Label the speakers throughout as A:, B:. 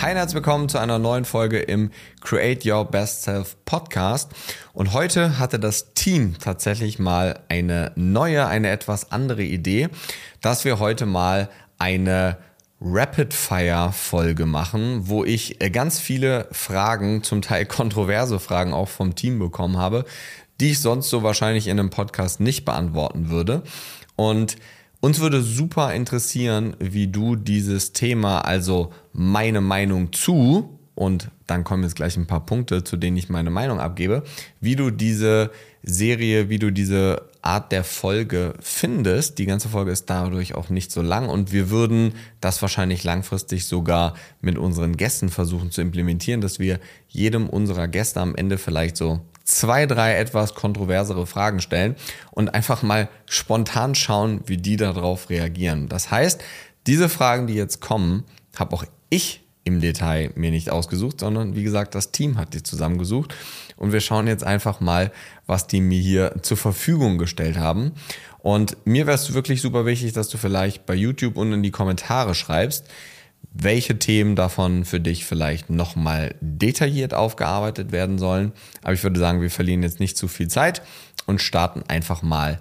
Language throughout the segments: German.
A: Hi und herzlich willkommen zu einer neuen Folge im Create Your Best Self Podcast. Und heute hatte das Team tatsächlich mal eine neue, eine etwas andere Idee, dass wir heute mal eine Rapid-Fire-Folge machen, wo ich ganz viele Fragen, zum Teil kontroverse Fragen auch vom Team bekommen habe, die ich sonst so wahrscheinlich in einem Podcast nicht beantworten würde. Und uns würde super interessieren, wie du dieses Thema, also meine Meinung zu, und dann kommen jetzt gleich ein paar Punkte, zu denen ich meine Meinung abgebe, wie du diese Serie, wie du diese Art der Folge findest. Die ganze Folge ist dadurch auch nicht so lang und wir würden das wahrscheinlich langfristig sogar mit unseren Gästen versuchen zu implementieren, dass wir jedem unserer Gäste am Ende vielleicht so zwei, drei etwas kontroversere Fragen stellen und einfach mal spontan schauen, wie die darauf reagieren. Das heißt, diese Fragen, die jetzt kommen, habe auch ich im Detail mir nicht ausgesucht, sondern wie gesagt, das Team hat die zusammengesucht. Und wir schauen jetzt einfach mal, was die mir hier zur Verfügung gestellt haben. Und mir wäre es wirklich super wichtig, dass du vielleicht bei YouTube unten in die Kommentare schreibst, welche Themen davon für dich vielleicht nochmal detailliert aufgearbeitet werden sollen. Aber ich würde sagen, wir verlieren jetzt nicht zu viel Zeit und starten einfach mal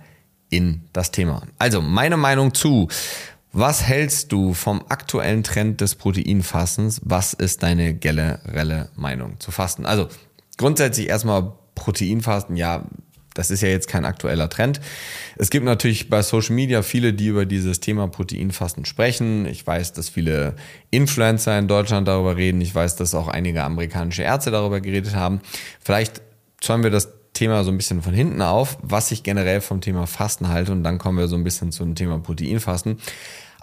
A: in das Thema. Also meine Meinung zu, was hältst du vom aktuellen Trend des Proteinfassens? Was ist deine generelle Meinung zu Fasten? Also grundsätzlich erstmal Proteinfasten, ja, das ist ja jetzt kein aktueller Trend. Es gibt natürlich bei Social Media viele, die über dieses Thema Proteinfasten sprechen. Ich weiß, dass viele Influencer in Deutschland darüber reden. Ich weiß, dass auch einige amerikanische Ärzte darüber geredet haben. Vielleicht zäumen wir das Thema so ein bisschen von hinten auf, was ich generell vom Thema Fasten halte und dann kommen wir so ein bisschen zum Thema Proteinfasten.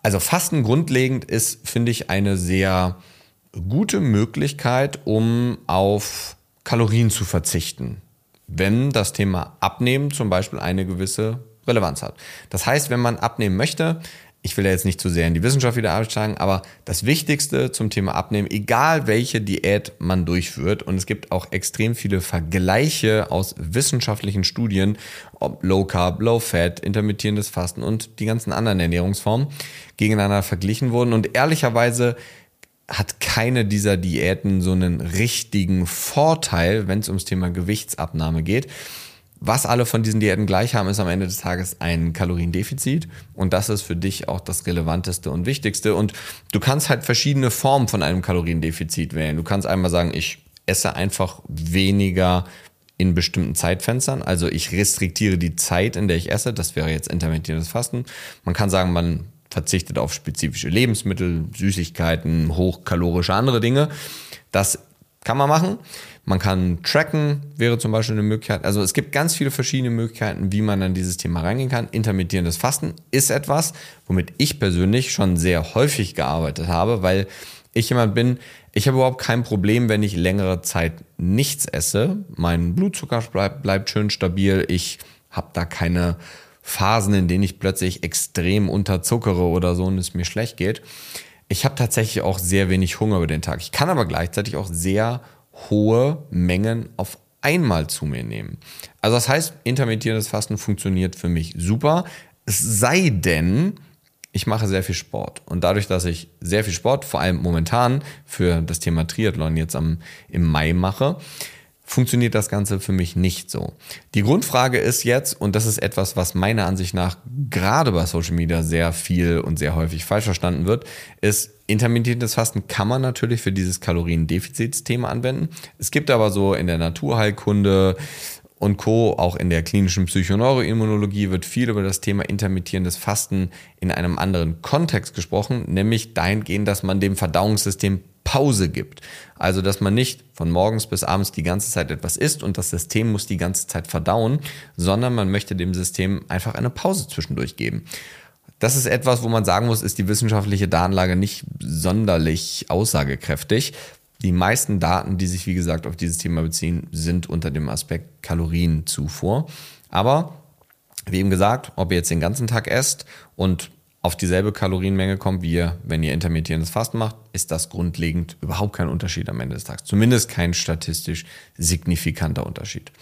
A: Also Fasten grundlegend ist, finde ich, eine sehr gute Möglichkeit, um auf Kalorien zu verzichten wenn das Thema Abnehmen zum Beispiel eine gewisse Relevanz hat. Das heißt, wenn man abnehmen möchte, ich will ja jetzt nicht zu sehr in die Wissenschaft wieder absteigen, aber das Wichtigste zum Thema Abnehmen, egal welche Diät man durchführt, und es gibt auch extrem viele Vergleiche aus wissenschaftlichen Studien, ob Low Carb, Low Fat, intermittierendes Fasten und die ganzen anderen Ernährungsformen gegeneinander verglichen wurden. Und ehrlicherweise hat keine dieser Diäten so einen richtigen Vorteil, wenn es ums Thema Gewichtsabnahme geht. Was alle von diesen Diäten gleich haben, ist am Ende des Tages ein Kaloriendefizit. Und das ist für dich auch das Relevanteste und Wichtigste. Und du kannst halt verschiedene Formen von einem Kaloriendefizit wählen. Du kannst einmal sagen, ich esse einfach weniger in bestimmten Zeitfenstern. Also ich restriktiere die Zeit, in der ich esse. Das wäre jetzt intermittierendes Fasten. Man kann sagen, man verzichtet auf spezifische Lebensmittel, Süßigkeiten, hochkalorische andere Dinge. Das kann man machen. Man kann tracken, wäre zum Beispiel eine Möglichkeit. Also es gibt ganz viele verschiedene Möglichkeiten, wie man an dieses Thema reingehen kann. Intermittierendes Fasten ist etwas, womit ich persönlich schon sehr häufig gearbeitet habe, weil ich jemand bin, ich habe überhaupt kein Problem, wenn ich längere Zeit nichts esse. Mein Blutzucker bleibt, bleibt schön stabil. Ich habe da keine Phasen, in denen ich plötzlich extrem unterzuckere oder so und es mir schlecht geht. Ich habe tatsächlich auch sehr wenig Hunger über den Tag. Ich kann aber gleichzeitig auch sehr hohe Mengen auf einmal zu mir nehmen. Also das heißt, intermittierendes Fasten funktioniert für mich super. Es sei denn, ich mache sehr viel Sport. Und dadurch, dass ich sehr viel Sport, vor allem momentan für das Thema Triathlon jetzt am, im Mai mache, funktioniert das Ganze für mich nicht so. Die Grundfrage ist jetzt, und das ist etwas, was meiner Ansicht nach gerade bei Social Media sehr viel und sehr häufig falsch verstanden wird, ist, intermittierendes Fasten kann man natürlich für dieses Kaloriendefizitsthema anwenden. Es gibt aber so in der Naturheilkunde und Co., auch in der klinischen Psychoneuroimmunologie wird viel über das Thema intermittierendes Fasten in einem anderen Kontext gesprochen, nämlich dahingehend, dass man dem Verdauungssystem Pause gibt. Also, dass man nicht von morgens bis abends die ganze Zeit etwas isst und das System muss die ganze Zeit verdauen, sondern man möchte dem System einfach eine Pause zwischendurch geben. das ist etwas, wo man sagen muss, ist die wissenschaftliche Datenlage nicht sonderlich aussagekräftig. Die meisten Daten, die sich wie gesagt auf dieses Thema beziehen, sind unter dem Aspekt Kalorienzufuhr. Aber wie eben gesagt, ob ihr jetzt den ganzen Tag esst und auf dieselbe Kalorienmenge kommt, wie ihr, wenn ihr intermittierendes Fasten macht, ist das grundlegend überhaupt kein Unterschied am Ende des Tages. Zumindest kein statistisch signifikanter Unterschied.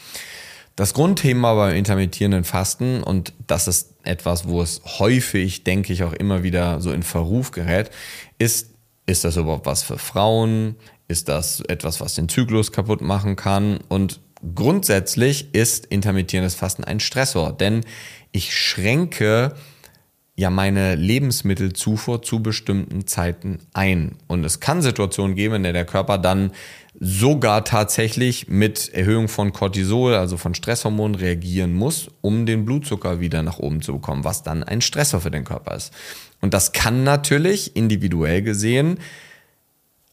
A: Das Grundthema beim intermittierenden Fasten, und das ist etwas, wo es häufig, denke ich, auch immer wieder so in Verruf gerät, ist, ist das überhaupt was für Frauen? Ist das etwas, was den Zyklus kaputt machen kann? Und grundsätzlich ist intermittierendes Fasten ein Stressor, denn ich schränke ja meine Lebensmittelzufuhr zu bestimmten Zeiten ein. Und es kann Situationen geben, in der der Körper dann sogar tatsächlich mit Erhöhung von Cortisol, also von Stresshormonen, reagieren muss, um den Blutzucker wieder nach oben zu bekommen, was dann ein Stressor für den Körper ist. Und das kann natürlich individuell gesehen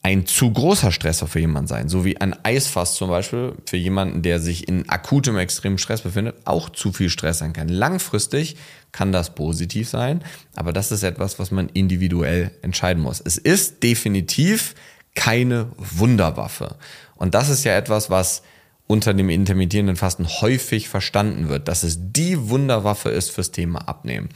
A: ein zu großer Stressor für jemanden sein, so wie ein Eisfass zum Beispiel für jemanden, der sich in akutem extremen Stress befindet, auch zu viel Stress sein kann. Langfristig kann das positiv sein, aber das ist etwas, was man individuell entscheiden muss. Es ist definitiv keine Wunderwaffe. Und das ist ja etwas, was unter dem intermittierenden Fasten häufig verstanden wird, dass es die Wunderwaffe ist fürs Thema Abnehmen.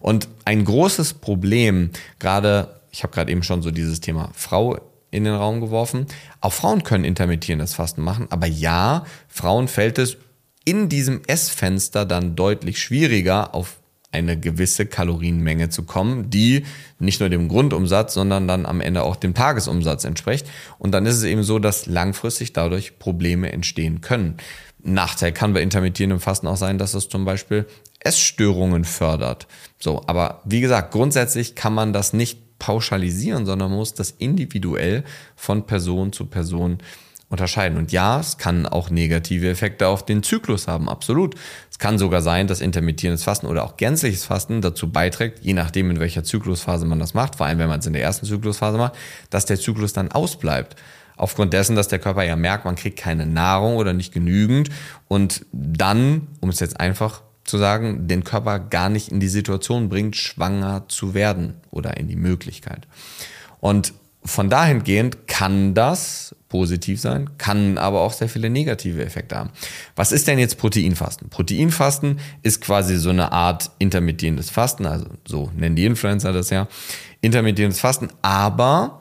A: Und ein großes Problem, gerade, ich habe gerade eben schon so dieses Thema Frau in den Raum geworfen. Auch Frauen können intermittierendes Fasten machen, aber ja, Frauen fällt es in diesem Essfenster dann deutlich schwieriger, auf eine gewisse Kalorienmenge zu kommen, die nicht nur dem Grundumsatz, sondern dann am Ende auch dem Tagesumsatz entspricht. Und dann ist es eben so, dass langfristig dadurch Probleme entstehen können. Nachteil kann bei intermittierendem Fasten auch sein, dass es zum Beispiel Essstörungen fördert. So, aber wie gesagt, grundsätzlich kann man das nicht pauschalisieren, sondern muss das individuell von Person zu Person unterscheiden. Und ja, es kann auch negative Effekte auf den Zyklus haben, absolut. Es kann sogar sein, dass intermittierendes Fasten oder auch gänzliches Fasten dazu beiträgt, je nachdem, in welcher Zyklusphase man das macht, vor allem wenn man es in der ersten Zyklusphase macht, dass der Zyklus dann ausbleibt. Aufgrund dessen, dass der Körper ja merkt, man kriegt keine Nahrung oder nicht genügend und dann, um es jetzt einfach zu sagen, den Körper gar nicht in die Situation bringt, schwanger zu werden oder in die Möglichkeit. Und von dahingehend kann das positiv sein, kann aber auch sehr viele negative Effekte haben. Was ist denn jetzt Proteinfasten? Proteinfasten ist quasi so eine Art intermittierendes Fasten, also so nennen die Influencer das ja, intermittierendes Fasten, aber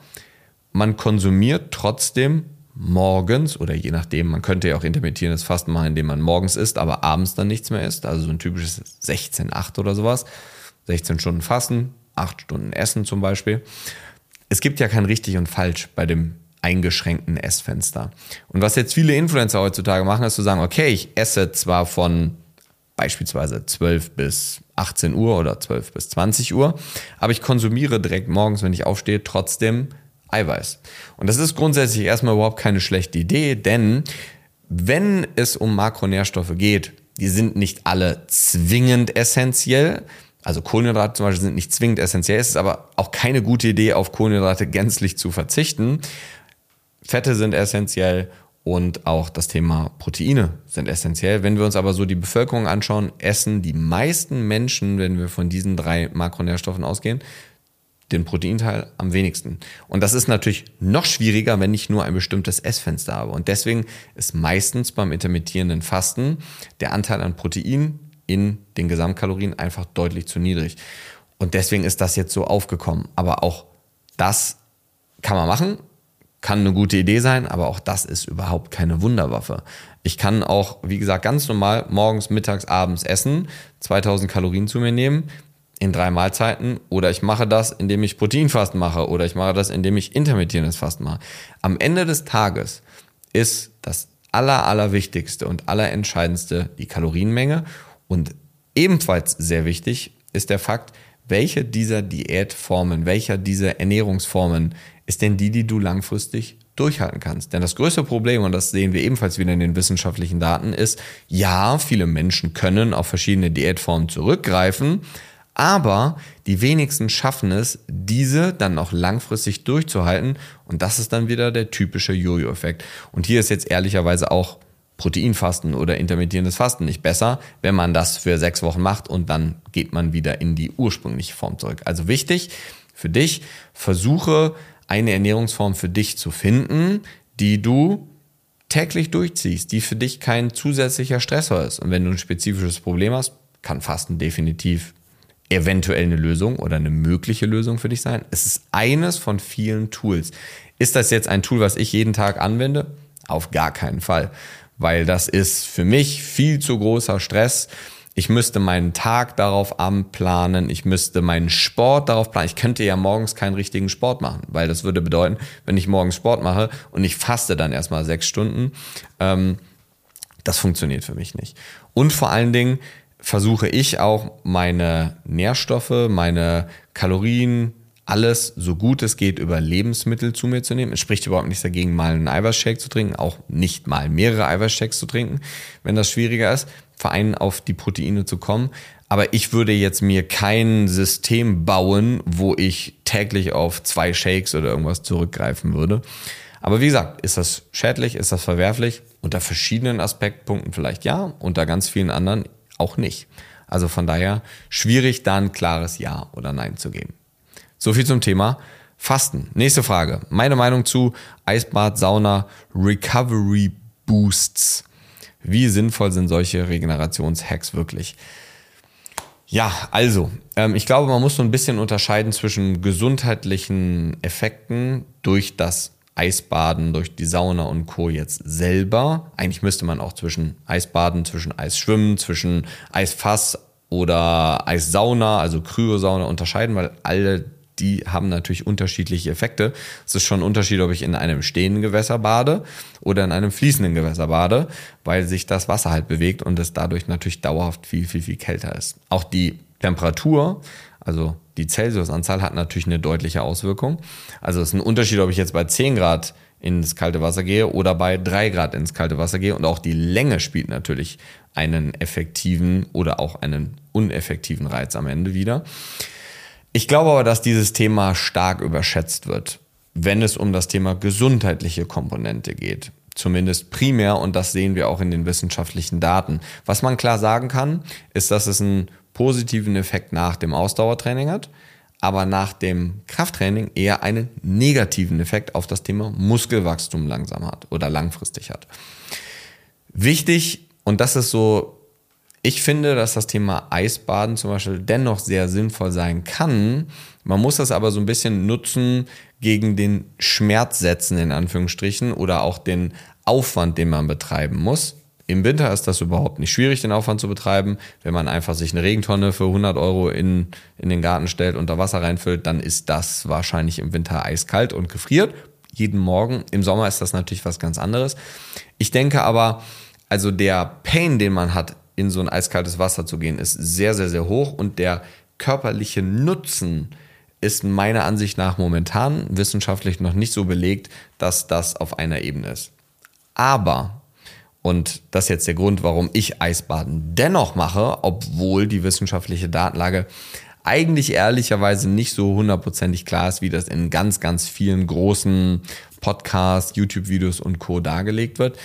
A: man konsumiert trotzdem morgens oder je nachdem, man könnte ja auch intermittierendes Fasten machen, indem man morgens isst, aber abends dann nichts mehr isst. Also so ein typisches 16-8 oder sowas. 16 Stunden Fasten, 8 Stunden Essen zum Beispiel. Es gibt ja kein richtig und falsch bei dem eingeschränkten Essfenster. Und was jetzt viele Influencer heutzutage machen, ist zu sagen, okay, ich esse zwar von beispielsweise 12 bis 18 Uhr oder 12 bis 20 Uhr, aber ich konsumiere direkt morgens, wenn ich aufstehe, trotzdem Eiweiß. Und das ist grundsätzlich erstmal überhaupt keine schlechte Idee, denn wenn es um Makronährstoffe geht, die sind nicht alle zwingend essentiell. Also Kohlenhydrate zum Beispiel sind nicht zwingend essentiell. Es ist aber auch keine gute Idee, auf Kohlenhydrate gänzlich zu verzichten. Fette sind essentiell und auch das Thema Proteine sind essentiell. Wenn wir uns aber so die Bevölkerung anschauen, essen die meisten Menschen, wenn wir von diesen drei Makronährstoffen ausgehen, den Proteinteil am wenigsten. Und das ist natürlich noch schwieriger, wenn ich nur ein bestimmtes Essfenster habe. Und deswegen ist meistens beim intermittierenden Fasten der Anteil an Protein in den Gesamtkalorien einfach deutlich zu niedrig. Und deswegen ist das jetzt so aufgekommen. Aber auch das kann man machen, kann eine gute Idee sein, aber auch das ist überhaupt keine Wunderwaffe. Ich kann auch, wie gesagt, ganz normal morgens, mittags, abends essen, 2000 Kalorien zu mir nehmen, in drei Mahlzeiten oder ich mache das, indem ich Proteinfasten mache oder ich mache das, indem ich intermittierendes Fasten mache. Am Ende des Tages ist das aller, allerwichtigste und allerentscheidendste die Kalorienmenge und ebenfalls sehr wichtig ist der Fakt, welche dieser Diätformen, welcher dieser Ernährungsformen ist denn die, die du langfristig durchhalten kannst. Denn das größte Problem, und das sehen wir ebenfalls wieder in den wissenschaftlichen Daten, ist, ja, viele Menschen können auf verschiedene Diätformen zurückgreifen, aber die wenigsten schaffen es, diese dann auch langfristig durchzuhalten. Und das ist dann wieder der typische Jojo-Effekt. Und hier ist jetzt ehrlicherweise auch Proteinfasten oder intermittierendes Fasten nicht besser, wenn man das für sechs Wochen macht und dann geht man wieder in die ursprüngliche Form zurück. Also wichtig für dich, versuche eine Ernährungsform für dich zu finden, die du täglich durchziehst, die für dich kein zusätzlicher Stressor ist. Und wenn du ein spezifisches Problem hast, kann Fasten definitiv eventuell eine Lösung oder eine mögliche Lösung für dich sein. Es ist eines von vielen Tools. Ist das jetzt ein Tool, was ich jeden Tag anwende? Auf gar keinen Fall, weil das ist für mich viel zu großer Stress. Ich müsste meinen Tag darauf anplanen, ich müsste meinen Sport darauf planen. Ich könnte ja morgens keinen richtigen Sport machen, weil das würde bedeuten, wenn ich morgens Sport mache und ich faste dann erstmal sechs Stunden, ähm, das funktioniert für mich nicht. Und vor allen Dingen, versuche ich auch meine Nährstoffe, meine Kalorien, alles so gut es geht über Lebensmittel zu mir zu nehmen. Es spricht überhaupt nichts dagegen, mal einen Eiweißshake zu trinken, auch nicht mal mehrere Eiweißshakes zu trinken, wenn das schwieriger ist, vereinen auf die Proteine zu kommen. Aber ich würde jetzt mir kein System bauen, wo ich täglich auf zwei Shakes oder irgendwas zurückgreifen würde. Aber wie gesagt, ist das schädlich, ist das verwerflich? Unter verschiedenen Aspektpunkten vielleicht ja, unter ganz vielen anderen auch nicht. Also von daher schwierig, da ein klares Ja oder Nein zu geben. So viel zum Thema Fasten. Nächste Frage. Meine Meinung zu Eisbad, Sauna, Recovery Boosts. Wie sinnvoll sind solche Regenerationshacks wirklich? Ja, also, ähm, ich glaube, man muss so ein bisschen unterscheiden zwischen gesundheitlichen Effekten durch das Eisbaden durch die Sauna und Co. jetzt selber. Eigentlich müsste man auch zwischen Eisbaden, zwischen Eisschwimmen, zwischen Eisfass oder Eissauna, also Kryosauna unterscheiden, weil alle die haben natürlich unterschiedliche Effekte. Es ist schon ein Unterschied, ob ich in einem stehenden Gewässer bade oder in einem fließenden Gewässer bade, weil sich das Wasser halt bewegt und es dadurch natürlich dauerhaft viel, viel, viel kälter ist. Auch die Temperatur, also die Celsius-Anzahl hat natürlich eine deutliche Auswirkung. Also es ist ein Unterschied, ob ich jetzt bei 10 Grad ins kalte Wasser gehe oder bei 3 Grad ins kalte Wasser gehe. Und auch die Länge spielt natürlich einen effektiven oder auch einen uneffektiven Reiz am Ende wieder. Ich glaube aber, dass dieses Thema stark überschätzt wird, wenn es um das Thema gesundheitliche Komponente geht. Zumindest primär, und das sehen wir auch in den wissenschaftlichen Daten. Was man klar sagen kann, ist, dass es einen positiven Effekt nach dem Ausdauertraining hat, aber nach dem Krafttraining eher einen negativen Effekt auf das Thema Muskelwachstum langsam hat oder langfristig hat. Wichtig, und das ist so, ich finde, dass das Thema Eisbaden zum Beispiel dennoch sehr sinnvoll sein kann. Man muss das aber so ein bisschen nutzen gegen den Schmerzsätzen in Anführungsstrichen oder auch den Aufwand, den man betreiben muss. Im Winter ist das überhaupt nicht schwierig, den Aufwand zu betreiben. Wenn man einfach sich eine Regentonne für 100 Euro in, in den Garten stellt und da Wasser reinfüllt, dann ist das wahrscheinlich im Winter eiskalt und gefriert. Jeden Morgen. Im Sommer ist das natürlich was ganz anderes. Ich denke aber, also der Pain, den man hat, in so ein eiskaltes Wasser zu gehen, ist sehr, sehr, sehr hoch und der körperliche Nutzen ist meiner Ansicht nach momentan wissenschaftlich noch nicht so belegt, dass das auf einer Ebene ist. Aber und das ist jetzt der Grund, warum ich Eisbaden dennoch mache, obwohl die wissenschaftliche Datenlage eigentlich ehrlicherweise nicht so hundertprozentig klar ist, wie das in ganz, ganz vielen großen Podcasts, YouTube-Videos und Co. dargelegt wird.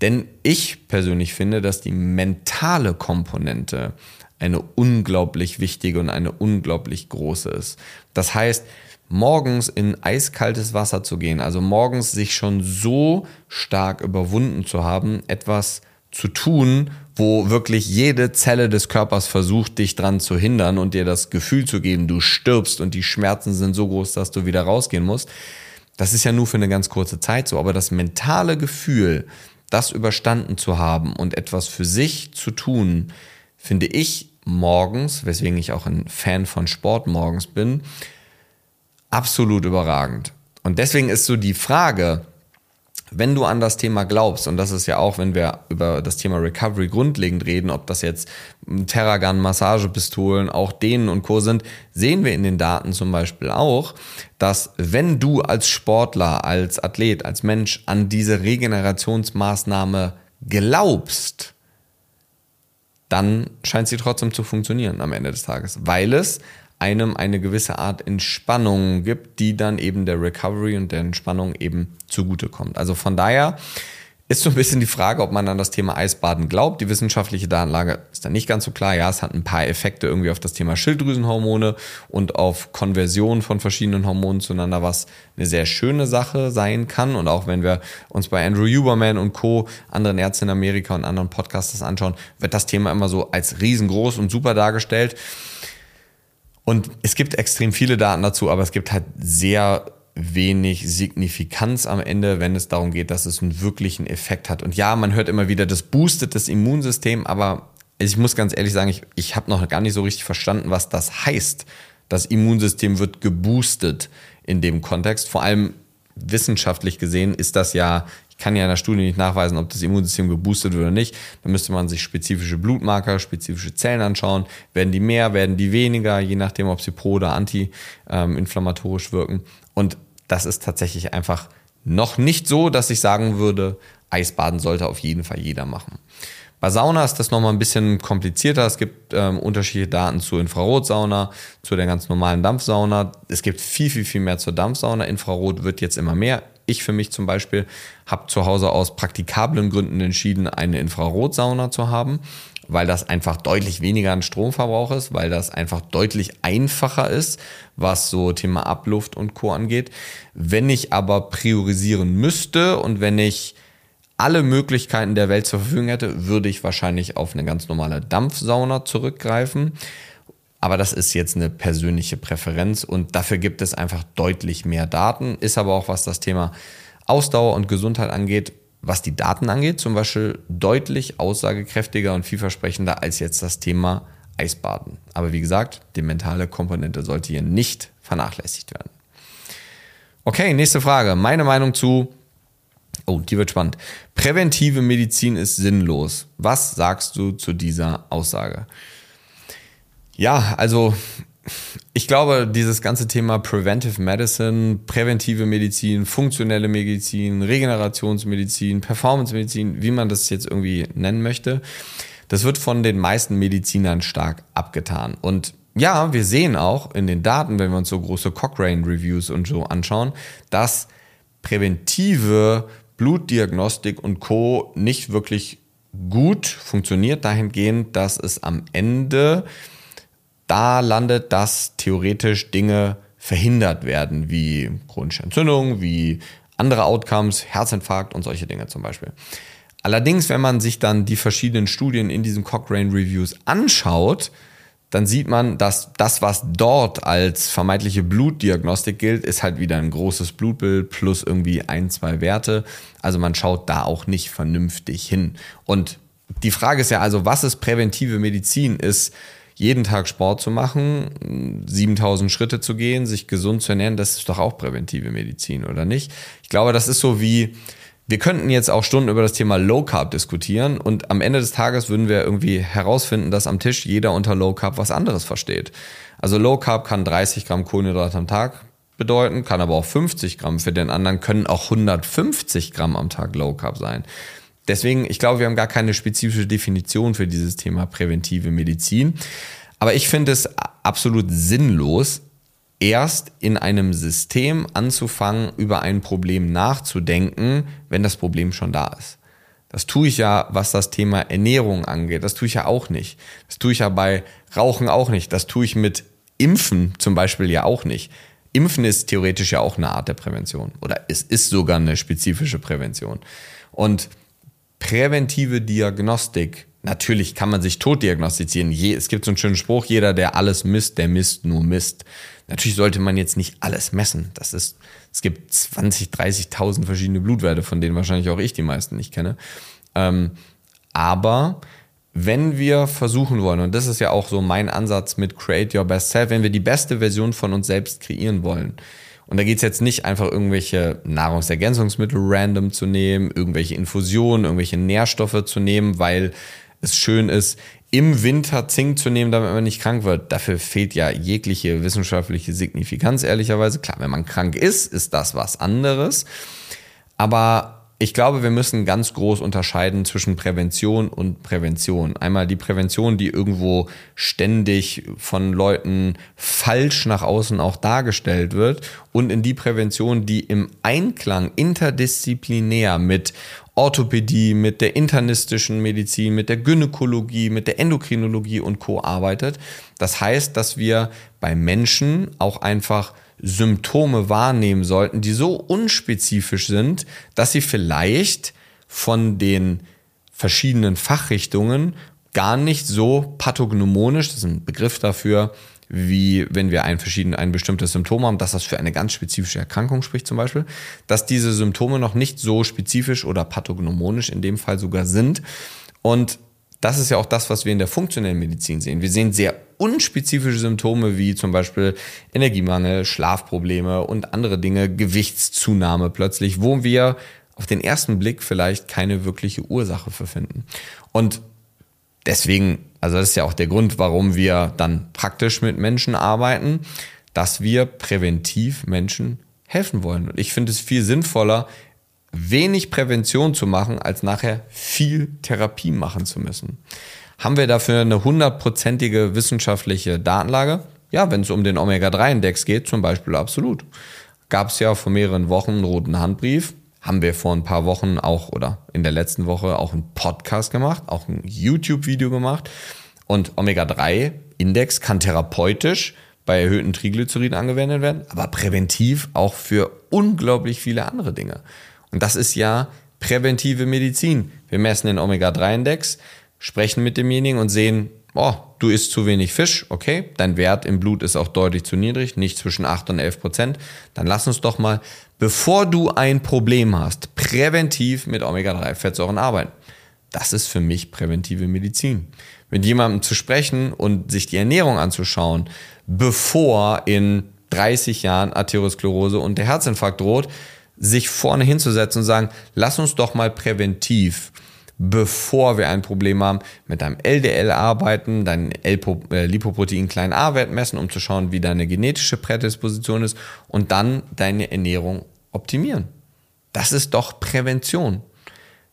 A: Denn ich persönlich finde, dass die mentale Komponente eine unglaublich wichtige und eine unglaublich große ist. Das heißt, morgens in eiskaltes Wasser zu gehen, also morgens sich schon so stark überwunden zu haben, etwas zu tun, wo wirklich jede Zelle des Körpers versucht, dich dran zu hindern und dir das Gefühl zu geben, du stirbst und die Schmerzen sind so groß, dass du wieder rausgehen musst. Das ist ja nur für eine ganz kurze Zeit so, aber das mentale Gefühl, das überstanden zu haben und etwas für sich zu tun, finde ich morgens, weswegen ich auch ein Fan von Sport morgens bin, absolut überragend. Und deswegen ist so die Frage, wenn du an das Thema glaubst, und das ist ja auch, wenn wir über das Thema Recovery grundlegend reden, ob das jetzt Terragun, Massagepistolen, auch denen und Co. sind, sehen wir in den Daten zum Beispiel auch, dass wenn du als Sportler, als Athlet, als Mensch an diese Regenerationsmaßnahme glaubst, dann scheint sie trotzdem zu funktionieren am Ende des Tages, weil es einem eine gewisse Art Entspannung gibt, die dann eben der Recovery und der Entspannung eben zugutekommt. Also von daher ist so ein bisschen die Frage, ob man an das Thema Eisbaden glaubt. Die wissenschaftliche Datenlage ist dann nicht ganz so klar. Ja, es hat ein paar Effekte irgendwie auf das Thema Schilddrüsenhormone und auf Konversion von verschiedenen Hormonen zueinander, was eine sehr schöne Sache sein kann. Und auch wenn wir uns bei Andrew Huberman und Co., anderen Ärzten in Amerika und anderen Podcasters anschauen, wird das Thema immer so als riesengroß und super dargestellt. Und es gibt extrem viele Daten dazu, aber es gibt halt sehr wenig Signifikanz am Ende, wenn es darum geht, dass es einen wirklichen Effekt hat. Und ja, man hört immer wieder, das boostet das Immunsystem, aber ich muss ganz ehrlich sagen, ich, ich habe noch gar nicht so richtig verstanden, was das heißt. Das Immunsystem wird geboostet in dem Kontext. Vor allem wissenschaftlich gesehen ist das ja, kann ja in der Studie nicht nachweisen, ob das Immunsystem geboostet wird oder nicht. Da müsste man sich spezifische Blutmarker, spezifische Zellen anschauen. Werden die mehr, werden die weniger, je nachdem, ob sie pro oder anti-inflammatorisch wirken. Und das ist tatsächlich einfach noch nicht so, dass ich sagen würde, Eisbaden sollte auf jeden Fall jeder machen. Bei Sauna ist das nochmal ein bisschen komplizierter. Es gibt ähm, unterschiedliche Daten zur Infrarotsauna, zu der ganz normalen Dampfsauna. Es gibt viel, viel, viel mehr zur Dampfsauna. Infrarot wird jetzt immer mehr. Ich für mich zum Beispiel habe zu Hause aus praktikablen Gründen entschieden, eine Infrarotsauna zu haben weil das einfach deutlich weniger an Stromverbrauch ist, weil das einfach deutlich einfacher ist, was so Thema Abluft und Co. angeht. Wenn ich aber priorisieren müsste und wenn ich alle Möglichkeiten der Welt zur Verfügung hätte, würde ich wahrscheinlich auf eine ganz normale Dampfsauna zurückgreifen. Aber das ist jetzt eine persönliche Präferenz und dafür gibt es einfach deutlich mehr Daten. Ist aber auch, was das Thema Ausdauer und Gesundheit angeht, was die Daten angeht, zum Beispiel deutlich aussagekräftiger und vielversprechender als jetzt das Thema Eisbaden. Aber wie gesagt, die mentale Komponente sollte hier nicht vernachlässigt werden. Okay, nächste Frage. Meine Meinung zu, oh, die wird spannend. Präventive Medizin ist sinnlos. Was sagst du zu dieser Aussage? Ja, also ich glaube, dieses ganze Thema Preventive Medicine, präventive Medizin, funktionelle Medizin, Regenerationsmedizin, Performance Medizin, wie man das jetzt irgendwie nennen möchte, das wird von den meisten Medizinern stark abgetan. Und ja, wir sehen auch in den Daten, wenn wir uns so große Cochrane-Reviews und so anschauen, dass präventive Blutdiagnostik und Co. nicht wirklich gut funktioniert, dahingehend, dass es am Ende da landet, dass theoretisch Dinge verhindert werden, wie chronische Entzündung, wie andere Outcomes, Herzinfarkt und solche Dinge zum Beispiel. Allerdings, wenn man sich dann die verschiedenen Studien in diesen Cochrane Reviews anschaut, dann sieht man, dass das, was dort als vermeintliche Blutdiagnostik gilt, ist halt wieder ein großes Blutbild plus irgendwie ein, zwei Werte. Also man schaut da auch nicht vernünftig hin. Und die Frage ist ja also, was ist präventive Medizin? Ist jeden Tag Sport zu machen, 7000 Schritte zu gehen, sich gesund zu ernähren, das ist doch auch präventive Medizin, oder nicht? Ich glaube, das ist so wie, wir könnten jetzt auch Stunden über das Thema Low Carb diskutieren und am Ende des Tages würden wir irgendwie herausfinden, dass am Tisch jeder unter Low Carb was anderes versteht. Also Low Carb kann 30 Gramm Kohlenhydrate am Tag bedeuten, kann aber auch 50 Gramm. Für den anderen können auch 150 Gramm am Tag Low Carb sein. Deswegen, ich glaube, wir haben gar keine spezifische Definition für dieses Thema präventive Medizin. Aber ich finde es absolut sinnlos, erst in einem System anzufangen, über ein Problem nachzudenken, wenn das Problem schon da ist. Das tue ich ja, was das Thema Ernährung angeht. Das tue ich ja auch nicht. Das tue ich ja bei Rauchen auch nicht. Das tue ich mit Impfen zum Beispiel ja auch nicht. Impfen ist theoretisch ja auch eine Art der Prävention. Oder es ist sogar eine spezifische Prävention. Und präventive Diagnostik. Natürlich kann man sich tot diagnostizieren. Je, es gibt so einen schönen Spruch, jeder, der alles misst, der misst nur Mist. Natürlich sollte man jetzt nicht alles messen. Das ist, es gibt 20, 30.000 verschiedene Blutwerte, von denen wahrscheinlich auch ich die meisten nicht kenne. Ähm, aber wenn wir versuchen wollen, und das ist ja auch so mein Ansatz mit Create Your Best Self, wenn wir die beste Version von uns selbst kreieren wollen, und da geht es jetzt nicht einfach irgendwelche Nahrungsergänzungsmittel random zu nehmen, irgendwelche Infusionen, irgendwelche Nährstoffe zu nehmen, weil es schön ist, im Winter Zink zu nehmen, damit man nicht krank wird. Dafür fehlt ja jegliche wissenschaftliche Signifikanz, ehrlicherweise. Klar, wenn man krank ist, ist das was anderes. Aber ich glaube, wir müssen ganz groß unterscheiden zwischen Prävention und Prävention. Einmal die Prävention, die irgendwo ständig von Leuten falsch nach außen auch dargestellt wird und in die Prävention, die im Einklang interdisziplinär mit Orthopädie, mit der internistischen Medizin, mit der Gynäkologie, mit der Endokrinologie und Co arbeitet. Das heißt, dass wir bei Menschen auch einfach Symptome wahrnehmen sollten, die so unspezifisch sind, dass sie vielleicht von den verschiedenen Fachrichtungen gar nicht so pathognomonisch, das ist ein Begriff dafür, wie wenn wir ein, verschieden, ein bestimmtes Symptom haben, dass das für eine ganz spezifische Erkrankung spricht zum Beispiel, dass diese Symptome noch nicht so spezifisch oder pathognomonisch in dem Fall sogar sind. Und das ist ja auch das, was wir in der funktionellen Medizin sehen. Wir sehen sehr unspezifische Symptome wie zum Beispiel Energiemangel, Schlafprobleme und andere Dinge, Gewichtszunahme plötzlich, wo wir auf den ersten Blick vielleicht keine wirkliche Ursache für finden. Und deswegen, also das ist ja auch der Grund, warum wir dann praktisch mit Menschen arbeiten, dass wir präventiv Menschen helfen wollen. Und ich finde es viel sinnvoller, wenig Prävention zu machen, als nachher viel Therapie machen zu müssen. Haben wir dafür eine hundertprozentige wissenschaftliche Datenlage? Ja, wenn es um den Omega-3-Index geht, zum Beispiel absolut. Gab es ja vor mehreren Wochen einen roten Handbrief. Haben wir vor ein paar Wochen auch oder in der letzten Woche auch einen Podcast gemacht, auch ein YouTube-Video gemacht. Und Omega-3-Index kann therapeutisch bei erhöhten Triglyceriden angewendet werden, aber präventiv auch für unglaublich viele andere Dinge. Und das ist ja präventive Medizin. Wir messen den Omega-3-Index, sprechen mit demjenigen und sehen, oh, du isst zu wenig Fisch, okay, dein Wert im Blut ist auch deutlich zu niedrig, nicht zwischen 8 und 11 Prozent. Dann lass uns doch mal, bevor du ein Problem hast, präventiv mit Omega-3-Fettsäuren arbeiten. Das ist für mich präventive Medizin. Mit jemandem zu sprechen und sich die Ernährung anzuschauen, bevor in 30 Jahren Arteriosklerose und der Herzinfarkt droht, sich vorne hinzusetzen und sagen, lass uns doch mal präventiv, bevor wir ein Problem haben, mit deinem LDL arbeiten, dein äh, Lipoprotein klein a-Wert messen, um zu schauen, wie deine genetische Prädisposition ist und dann deine Ernährung optimieren. Das ist doch Prävention.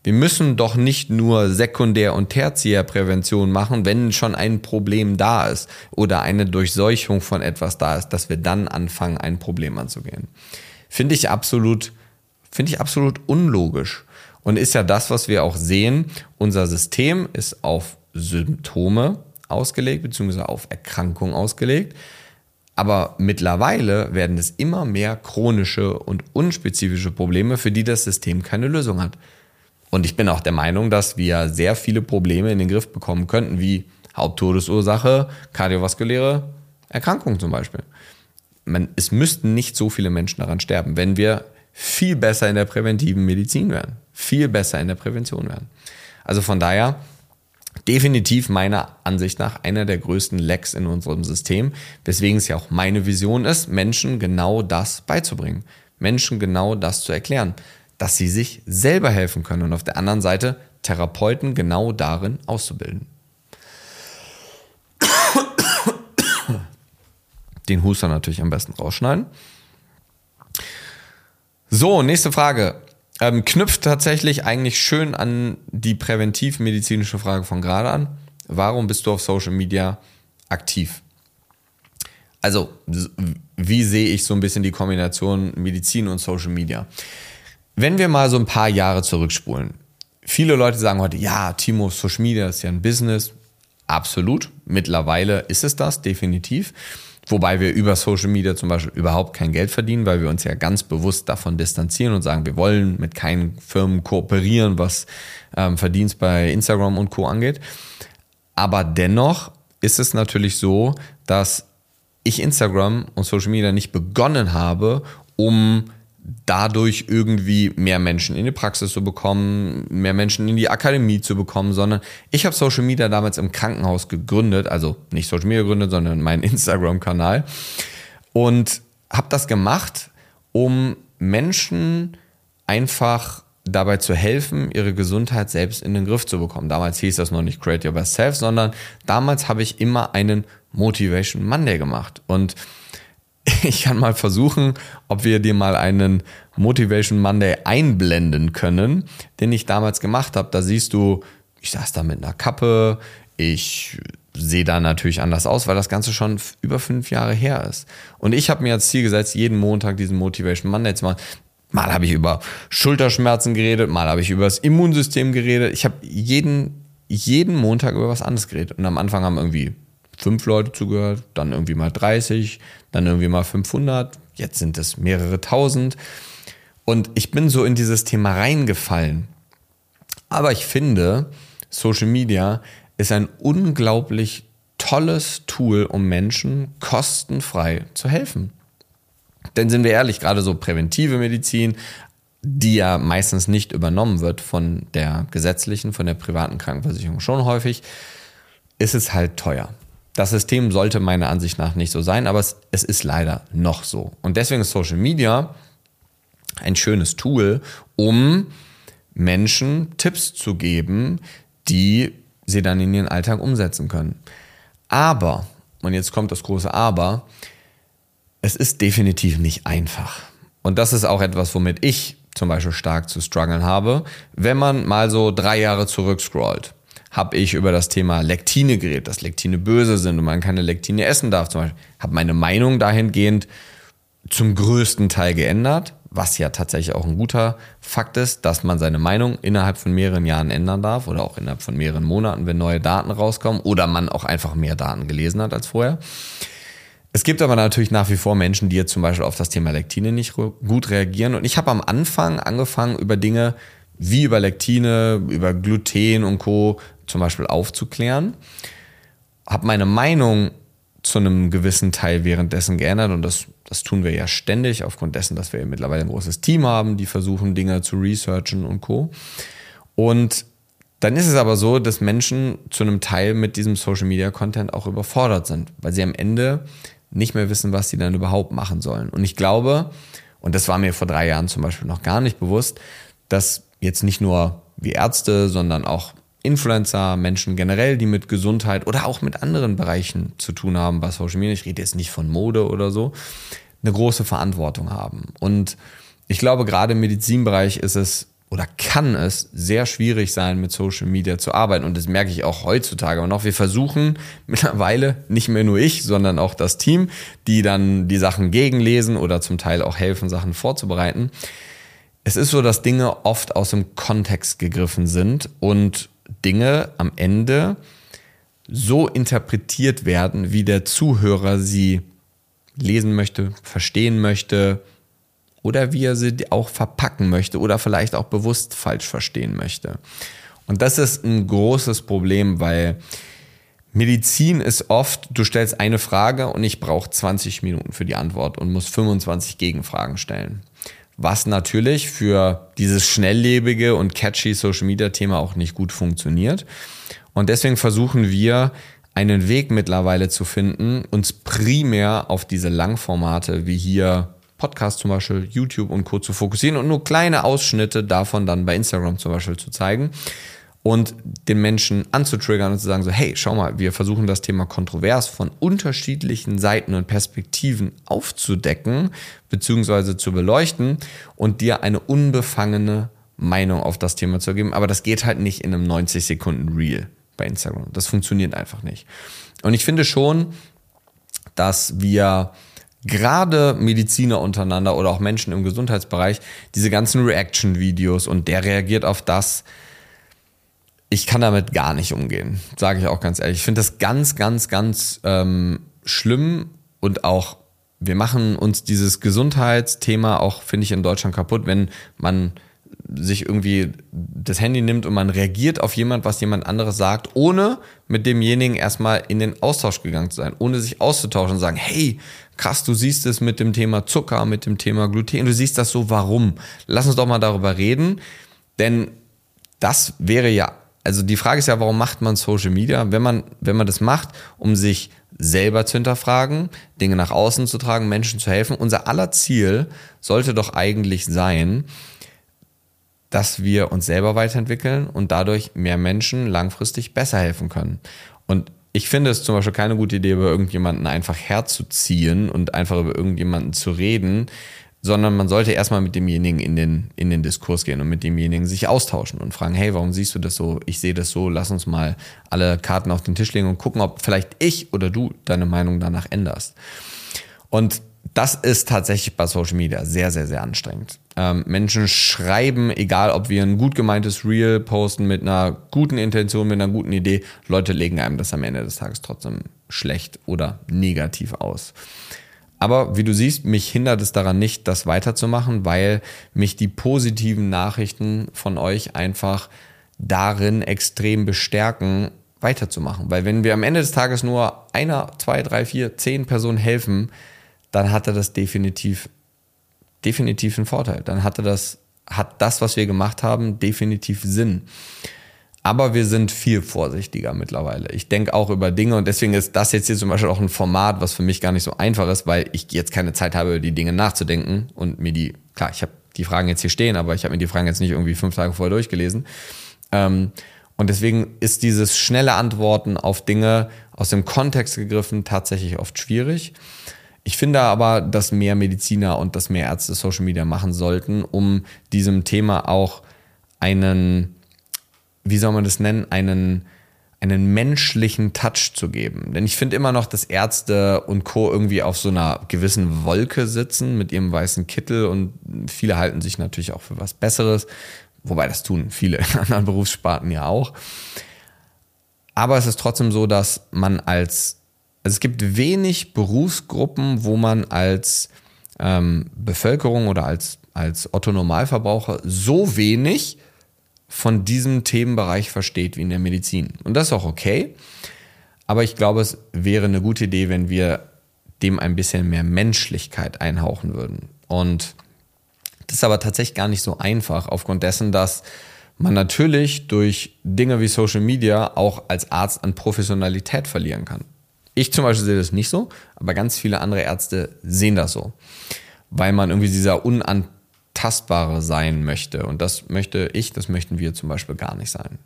A: Wir müssen doch nicht nur Sekundär- und Tertiärprävention machen, wenn schon ein Problem da ist oder eine Durchseuchung von etwas da ist, dass wir dann anfangen, ein Problem anzugehen. Finde ich absolut, finde ich absolut unlogisch. Und ist ja das, was wir auch sehen. Unser System ist auf Symptome ausgelegt, beziehungsweise auf Erkrankung ausgelegt. Aber mittlerweile werden es immer mehr chronische und unspezifische Probleme, für die das System keine Lösung hat. Und ich bin auch der Meinung, dass wir sehr viele Probleme in den Griff bekommen könnten, wie Haupttodesursache, kardiovaskuläre Erkrankungen zum Beispiel man, es müssten nicht so viele Menschen daran sterben, wenn wir viel besser in der präventiven Medizin wären, viel besser in der Prävention wären. Also von daher definitiv meiner Ansicht nach einer der größten Lecks in unserem System, weswegen es ja auch meine Vision ist, Menschen genau das beizubringen, Menschen genau das zu erklären, dass sie sich selber helfen können und auf der anderen Seite Therapeuten genau darin auszubilden. Den Huster natürlich am besten rausschneiden. So, nächste Frage. Ähm, knüpft tatsächlich eigentlich schön an die präventivmedizinische Frage von gerade an. Warum bist du auf Social Media aktiv? Also, wie sehe ich so ein bisschen die Kombination Medizin und Social Media? Wenn wir mal so ein paar Jahre zurückspulen. Viele Leute sagen heute, ja, Timo, Social Media ist ja ein Business. Absolut. Mittlerweile ist es das, definitiv. Wobei wir über Social Media zum Beispiel überhaupt kein Geld verdienen, weil wir uns ja ganz bewusst davon distanzieren und sagen, wir wollen mit keinen Firmen kooperieren, was ähm, Verdienst bei Instagram und Co angeht. Aber dennoch ist es natürlich so, dass ich Instagram und Social Media nicht begonnen habe, um dadurch irgendwie mehr Menschen in die Praxis zu bekommen, mehr Menschen in die Akademie zu bekommen, sondern ich habe Social Media damals im Krankenhaus gegründet, also nicht Social Media gegründet, sondern meinen Instagram-Kanal und habe das gemacht, um Menschen einfach dabei zu helfen, ihre Gesundheit selbst in den Griff zu bekommen. Damals hieß das noch nicht Create Your Best Self, sondern damals habe ich immer einen Motivation Monday gemacht und ich kann mal versuchen, ob wir dir mal einen Motivation Monday einblenden können, den ich damals gemacht habe. Da siehst du, ich saß da mit einer Kappe, ich sehe da natürlich anders aus, weil das Ganze schon über fünf Jahre her ist. Und ich habe mir als Ziel gesetzt, jeden Montag diesen Motivation Monday zu machen. Mal habe ich über Schulterschmerzen geredet, mal habe ich über das Immunsystem geredet. Ich habe jeden, jeden Montag über was anderes geredet. Und am Anfang haben irgendwie fünf Leute zugehört, dann irgendwie mal 30, dann irgendwie mal 500, jetzt sind es mehrere tausend. Und ich bin so in dieses Thema reingefallen. Aber ich finde, Social Media ist ein unglaublich tolles Tool, um Menschen kostenfrei zu helfen. Denn sind wir ehrlich, gerade so präventive Medizin, die ja meistens nicht übernommen wird von der gesetzlichen, von der privaten Krankenversicherung schon häufig, ist es halt teuer. Das System sollte meiner Ansicht nach nicht so sein, aber es, es ist leider noch so. Und deswegen ist Social Media ein schönes Tool, um Menschen Tipps zu geben, die sie dann in ihren Alltag umsetzen können. Aber, und jetzt kommt das große Aber, es ist definitiv nicht einfach. Und das ist auch etwas, womit ich zum Beispiel stark zu strugglen habe, wenn man mal so drei Jahre zurückscrollt habe ich über das Thema Lektine geredet, dass Lektine böse sind und man keine Lektine essen darf zum Beispiel. Habe meine Meinung dahingehend zum größten Teil geändert, was ja tatsächlich auch ein guter Fakt ist, dass man seine Meinung innerhalb von mehreren Jahren ändern darf oder auch innerhalb von mehreren Monaten, wenn neue Daten rauskommen oder man auch einfach mehr Daten gelesen hat als vorher. Es gibt aber natürlich nach wie vor Menschen, die jetzt zum Beispiel auf das Thema Lektine nicht gut reagieren. Und ich habe am Anfang angefangen, über Dinge wie über Lektine, über Gluten und Co zum Beispiel aufzuklären. Habe meine Meinung zu einem gewissen Teil währenddessen geändert und das, das tun wir ja ständig aufgrund dessen, dass wir mittlerweile ein großes Team haben, die versuchen, Dinge zu researchen und co. Und dann ist es aber so, dass Menschen zu einem Teil mit diesem Social Media Content auch überfordert sind, weil sie am Ende nicht mehr wissen, was sie dann überhaupt machen sollen. Und ich glaube, und das war mir vor drei Jahren zum Beispiel noch gar nicht bewusst, dass jetzt nicht nur wir Ärzte, sondern auch Influencer, Menschen generell, die mit Gesundheit oder auch mit anderen Bereichen zu tun haben bei Social Media, ich rede jetzt nicht von Mode oder so, eine große Verantwortung haben. Und ich glaube, gerade im Medizinbereich ist es oder kann es sehr schwierig sein, mit Social Media zu arbeiten. Und das merke ich auch heutzutage aber noch. Wir versuchen mittlerweile, nicht mehr nur ich, sondern auch das Team, die dann die Sachen gegenlesen oder zum Teil auch helfen, Sachen vorzubereiten. Es ist so, dass Dinge oft aus dem Kontext gegriffen sind und Dinge am Ende so interpretiert werden, wie der Zuhörer sie lesen möchte, verstehen möchte oder wie er sie auch verpacken möchte oder vielleicht auch bewusst falsch verstehen möchte. Und das ist ein großes Problem, weil Medizin ist oft, du stellst eine Frage und ich brauche 20 Minuten für die Antwort und muss 25 Gegenfragen stellen was natürlich für dieses schnelllebige und catchy Social Media Thema auch nicht gut funktioniert. Und deswegen versuchen wir einen Weg mittlerweile zu finden, uns primär auf diese Langformate wie hier Podcast zum Beispiel, YouTube und Co. zu fokussieren und nur kleine Ausschnitte davon dann bei Instagram zum Beispiel zu zeigen und den Menschen anzutriggern und zu sagen so, hey, schau mal, wir versuchen das Thema kontrovers von unterschiedlichen Seiten und Perspektiven aufzudecken bzw. zu beleuchten und dir eine unbefangene Meinung auf das Thema zu geben. Aber das geht halt nicht in einem 90 Sekunden Reel bei Instagram. Das funktioniert einfach nicht. Und ich finde schon, dass wir gerade Mediziner untereinander oder auch Menschen im Gesundheitsbereich diese ganzen Reaction-Videos und der reagiert auf das, ich kann damit gar nicht umgehen, sage ich auch ganz ehrlich. Ich finde das ganz, ganz, ganz ähm, schlimm und auch, wir machen uns dieses Gesundheitsthema auch, finde ich, in Deutschland kaputt, wenn man sich irgendwie das Handy nimmt und man reagiert auf jemand, was jemand anderes sagt, ohne mit demjenigen erstmal in den Austausch gegangen zu sein, ohne sich auszutauschen und sagen, hey, krass, du siehst es mit dem Thema Zucker, mit dem Thema Gluten, du siehst das so, warum? Lass uns doch mal darüber reden, denn das wäre ja also die Frage ist ja, warum macht man Social Media? Wenn man, wenn man das macht, um sich selber zu hinterfragen, Dinge nach außen zu tragen, Menschen zu helfen. Unser aller Ziel sollte doch eigentlich sein, dass wir uns selber weiterentwickeln und dadurch mehr Menschen langfristig besser helfen können. Und ich finde es zum Beispiel keine gute Idee, über irgendjemanden einfach herzuziehen und einfach über irgendjemanden zu reden, sondern man sollte erstmal mit demjenigen in den, in den Diskurs gehen und mit demjenigen sich austauschen und fragen, hey, warum siehst du das so? Ich sehe das so, lass uns mal alle Karten auf den Tisch legen und gucken, ob vielleicht ich oder du deine Meinung danach änderst. Und das ist tatsächlich bei Social Media sehr, sehr, sehr anstrengend. Ähm, Menschen schreiben, egal ob wir ein gut gemeintes Reel posten mit einer guten Intention, mit einer guten Idee, Leute legen einem das am Ende des Tages trotzdem schlecht oder negativ aus. Aber wie du siehst, mich hindert es daran nicht, das weiterzumachen, weil mich die positiven Nachrichten von euch einfach darin extrem bestärken, weiterzumachen. Weil wenn wir am Ende des Tages nur einer, zwei, drei, vier, zehn Personen helfen, dann hatte das definitiv, definitiv einen Vorteil. Dann hatte das, hat das, was wir gemacht haben, definitiv Sinn. Aber wir sind viel vorsichtiger mittlerweile. Ich denke auch über Dinge und deswegen ist das jetzt hier zum Beispiel auch ein Format, was für mich gar nicht so einfach ist, weil ich jetzt keine Zeit habe, über die Dinge nachzudenken und mir die, klar, ich habe die Fragen jetzt hier stehen, aber ich habe mir die Fragen jetzt nicht irgendwie fünf Tage vorher durchgelesen. Ähm, und deswegen ist dieses schnelle Antworten auf Dinge aus dem Kontext gegriffen tatsächlich oft schwierig. Ich finde aber, dass mehr Mediziner und dass mehr Ärzte Social Media machen sollten, um diesem Thema auch einen, wie soll man das nennen, einen, einen menschlichen Touch zu geben. Denn ich finde immer noch, dass Ärzte und Co. irgendwie auf so einer gewissen Wolke sitzen mit ihrem weißen Kittel und viele halten sich natürlich auch für was Besseres, wobei das tun viele in anderen Berufssparten ja auch. Aber es ist trotzdem so, dass man als also es gibt wenig Berufsgruppen, wo man als ähm, Bevölkerung oder als, als Otto Normalverbraucher so wenig von diesem Themenbereich versteht wie in der Medizin. Und das ist auch okay. Aber ich glaube, es wäre eine gute Idee, wenn wir dem ein bisschen mehr Menschlichkeit einhauchen würden. Und das ist aber tatsächlich gar nicht so einfach, aufgrund dessen, dass man natürlich durch Dinge wie Social Media auch als Arzt an Professionalität verlieren kann. Ich zum Beispiel sehe das nicht so, aber ganz viele andere Ärzte sehen das so, weil man irgendwie dieser unantastbare sein möchte. Und das möchte ich, das möchten wir zum Beispiel gar nicht sein.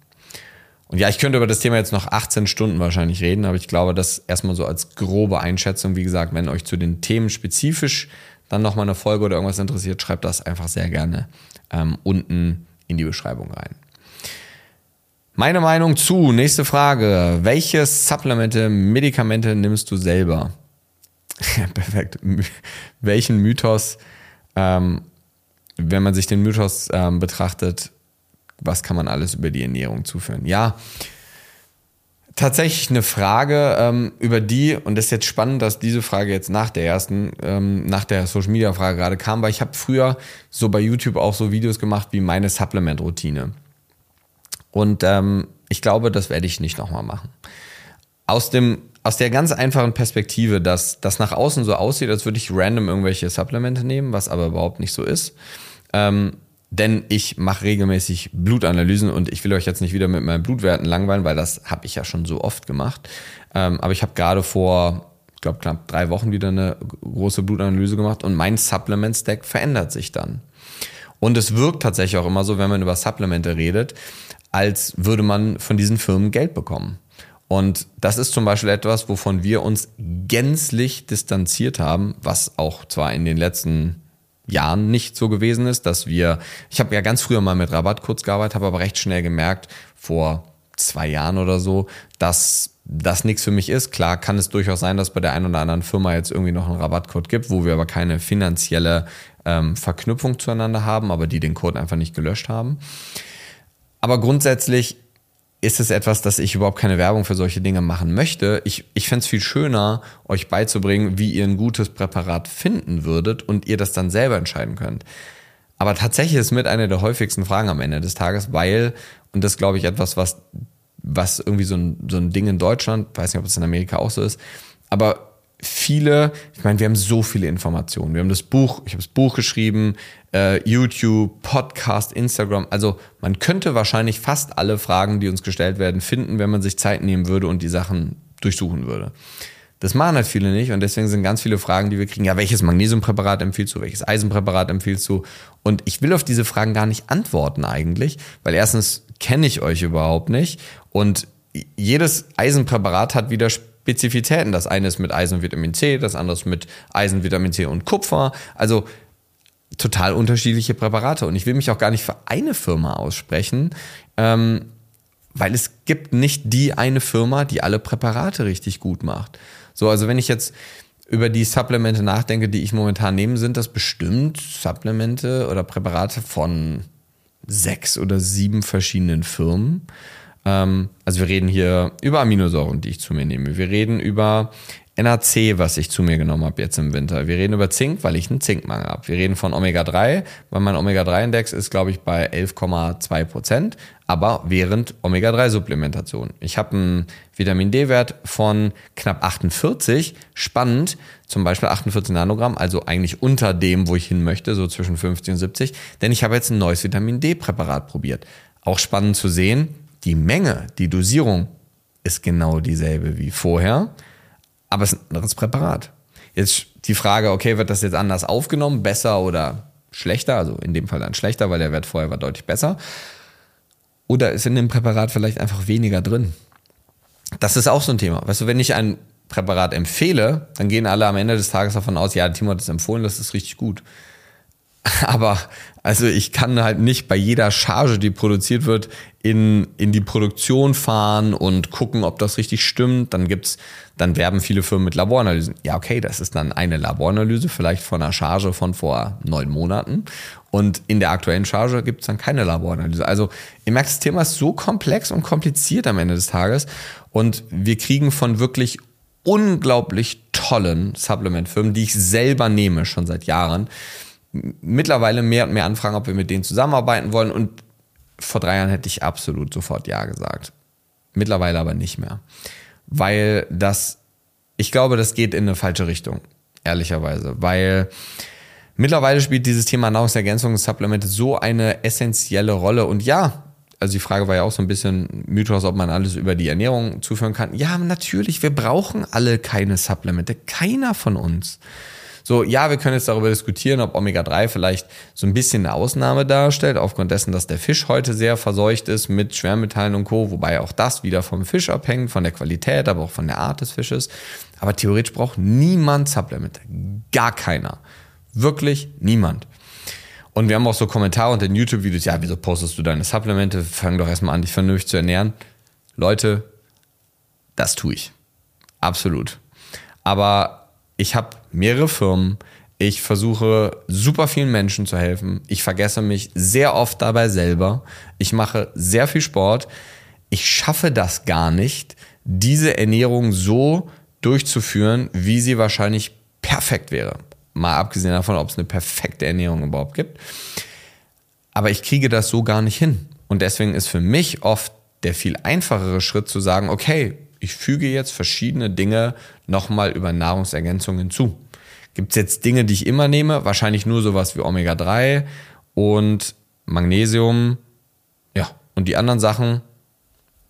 A: Und ja, ich könnte über das Thema jetzt noch 18 Stunden wahrscheinlich reden, aber ich glaube, das erstmal so als grobe Einschätzung. Wie gesagt, wenn euch zu den Themen spezifisch dann nochmal eine Folge oder irgendwas interessiert, schreibt das einfach sehr gerne ähm, unten in die Beschreibung rein. Meine Meinung zu, nächste Frage. Welche Supplemente, Medikamente nimmst du selber? Perfekt. Welchen Mythos, ähm, wenn man sich den Mythos ähm, betrachtet, was kann man alles über die Ernährung zuführen? Ja, tatsächlich eine Frage, ähm, über die, und das ist jetzt spannend, dass diese Frage jetzt nach der ersten, ähm, nach der Social Media Frage gerade kam, weil ich habe früher so bei YouTube auch so Videos gemacht wie meine Supplement-Routine. Und ähm, ich glaube, das werde ich nicht nochmal machen. Aus, dem, aus der ganz einfachen Perspektive, dass das nach außen so aussieht, als würde ich random irgendwelche Supplemente nehmen, was aber überhaupt nicht so ist. Ähm, denn ich mache regelmäßig Blutanalysen und ich will euch jetzt nicht wieder mit meinen Blutwerten langweilen, weil das habe ich ja schon so oft gemacht. Ähm, aber ich habe gerade vor, ich glaube, knapp drei Wochen wieder eine große Blutanalyse gemacht und mein Supplement-Stack verändert sich dann. Und es wirkt tatsächlich auch immer so, wenn man über Supplemente redet, als würde man von diesen Firmen Geld bekommen. Und das ist zum Beispiel etwas, wovon wir uns gänzlich distanziert haben, was auch zwar in den letzten Jahren nicht so gewesen ist, dass wir, ich habe ja ganz früher mal mit Rabatt kurz gearbeitet, habe aber recht schnell gemerkt, vor zwei Jahren oder so, dass das nichts für mich ist. Klar kann es durchaus sein, dass bei der einen oder anderen Firma jetzt irgendwie noch einen Rabattcode gibt, wo wir aber keine finanzielle ähm, Verknüpfung zueinander haben, aber die den Code einfach nicht gelöscht haben. Aber grundsätzlich ist es etwas, dass ich überhaupt keine Werbung für solche Dinge machen möchte. Ich, ich fände es viel schöner, euch beizubringen, wie ihr ein gutes Präparat finden würdet und ihr das dann selber entscheiden könnt. Aber tatsächlich ist mit einer der häufigsten Fragen am Ende des Tages, weil, und das glaube ich etwas, was, was irgendwie so ein, so ein Ding in Deutschland, weiß nicht, ob es in Amerika auch so ist, aber viele, ich meine, wir haben so viele Informationen. Wir haben das Buch, ich habe das Buch geschrieben, äh, YouTube, Podcast, Instagram. Also man könnte wahrscheinlich fast alle Fragen, die uns gestellt werden, finden, wenn man sich Zeit nehmen würde und die Sachen durchsuchen würde. Das machen halt viele nicht und deswegen sind ganz viele Fragen, die wir kriegen. Ja, welches Magnesiumpräparat empfiehlst du? Welches Eisenpräparat empfiehlst du? Und ich will auf diese Fragen gar nicht antworten eigentlich, weil erstens kenne ich euch überhaupt nicht und jedes Eisenpräparat hat wieder Spezifitäten. Das eine ist mit Eisen und Vitamin C, das andere ist mit Eisen, Vitamin C und Kupfer. Also total unterschiedliche Präparate. Und ich will mich auch gar nicht für eine Firma aussprechen, ähm, weil es gibt nicht die eine Firma, die alle Präparate richtig gut macht. So, also wenn ich jetzt über die Supplemente nachdenke, die ich momentan nehme, sind das bestimmt Supplemente oder Präparate von sechs oder sieben verschiedenen Firmen. Ähm, also wir reden hier über Aminosäuren, die ich zu mir nehme. Wir reden über NAC, was ich zu mir genommen habe jetzt im Winter. Wir reden über Zink, weil ich einen Zinkmangel habe. Wir reden von Omega-3, weil mein Omega-3-Index ist, glaube ich, bei 11,2 Prozent, aber während Omega-3-Supplementation. Ich habe einen Vitamin D-Wert von knapp 48, spannend, zum Beispiel 48 Nanogramm, also eigentlich unter dem, wo ich hin möchte, so zwischen 50 und 70, denn ich habe jetzt ein neues Vitamin D-Präparat probiert. Auch spannend zu sehen, die Menge, die Dosierung ist genau dieselbe wie vorher aber es ist ein anderes Präparat. Jetzt die Frage, okay, wird das jetzt anders aufgenommen, besser oder schlechter? Also in dem Fall dann schlechter, weil der Wert vorher war deutlich besser. Oder ist in dem Präparat vielleicht einfach weniger drin? Das ist auch so ein Thema. Weißt du, wenn ich ein Präparat empfehle, dann gehen alle am Ende des Tages davon aus, ja, Timo hat es empfohlen, das ist richtig gut. Aber also ich kann halt nicht bei jeder Charge, die produziert wird, in, in die Produktion fahren und gucken, ob das richtig stimmt. Dann gibt's, dann werben viele Firmen mit Laboranalysen. Ja, okay, das ist dann eine Laboranalyse, vielleicht von einer Charge von vor neun Monaten. Und in der aktuellen Charge gibt's dann keine Laboranalyse. Also ihr merkt, das Thema ist so komplex und kompliziert am Ende des Tages. Und wir kriegen von wirklich unglaublich tollen Supplementfirmen, die ich selber nehme, schon seit Jahren, mittlerweile mehr und mehr anfragen, ob wir mit denen zusammenarbeiten wollen. Und vor drei Jahren hätte ich absolut sofort Ja gesagt. Mittlerweile aber nicht mehr. Weil das, ich glaube, das geht in eine falsche Richtung, ehrlicherweise. Weil mittlerweile spielt dieses Thema Nahrungsergänzungssupplemente so eine essentielle Rolle. Und ja, also die Frage war ja auch so ein bisschen Mythos, ob man alles über die Ernährung zuführen kann. Ja, natürlich, wir brauchen alle keine Supplemente. Keiner von uns. So, ja, wir können jetzt darüber diskutieren, ob Omega-3 vielleicht so ein bisschen eine Ausnahme darstellt, aufgrund dessen, dass der Fisch heute sehr verseucht ist mit Schwermetallen und Co., wobei auch das wieder vom Fisch abhängt, von der Qualität, aber auch von der Art des Fisches. Aber theoretisch braucht niemand Supplemente. Gar keiner. Wirklich niemand. Und wir haben auch so Kommentare unter den YouTube-Videos, ja, wieso postest du deine Supplemente? Fang doch erstmal an, dich vernünftig zu ernähren. Leute, das tue ich. Absolut. Aber ich habe mehrere Firmen, ich versuche super vielen Menschen zu helfen. Ich vergesse mich sehr oft dabei selber. Ich mache sehr viel Sport. Ich schaffe das gar nicht, diese Ernährung so durchzuführen, wie sie wahrscheinlich perfekt wäre. Mal abgesehen davon, ob es eine perfekte Ernährung überhaupt gibt. Aber ich kriege das so gar nicht hin. Und deswegen ist für mich oft der viel einfachere Schritt zu sagen, okay, ich füge jetzt verschiedene Dinge nochmal über Nahrungsergänzungen zu. Gibt es jetzt Dinge, die ich immer nehme? Wahrscheinlich nur sowas wie Omega-3 und Magnesium. Ja, und die anderen Sachen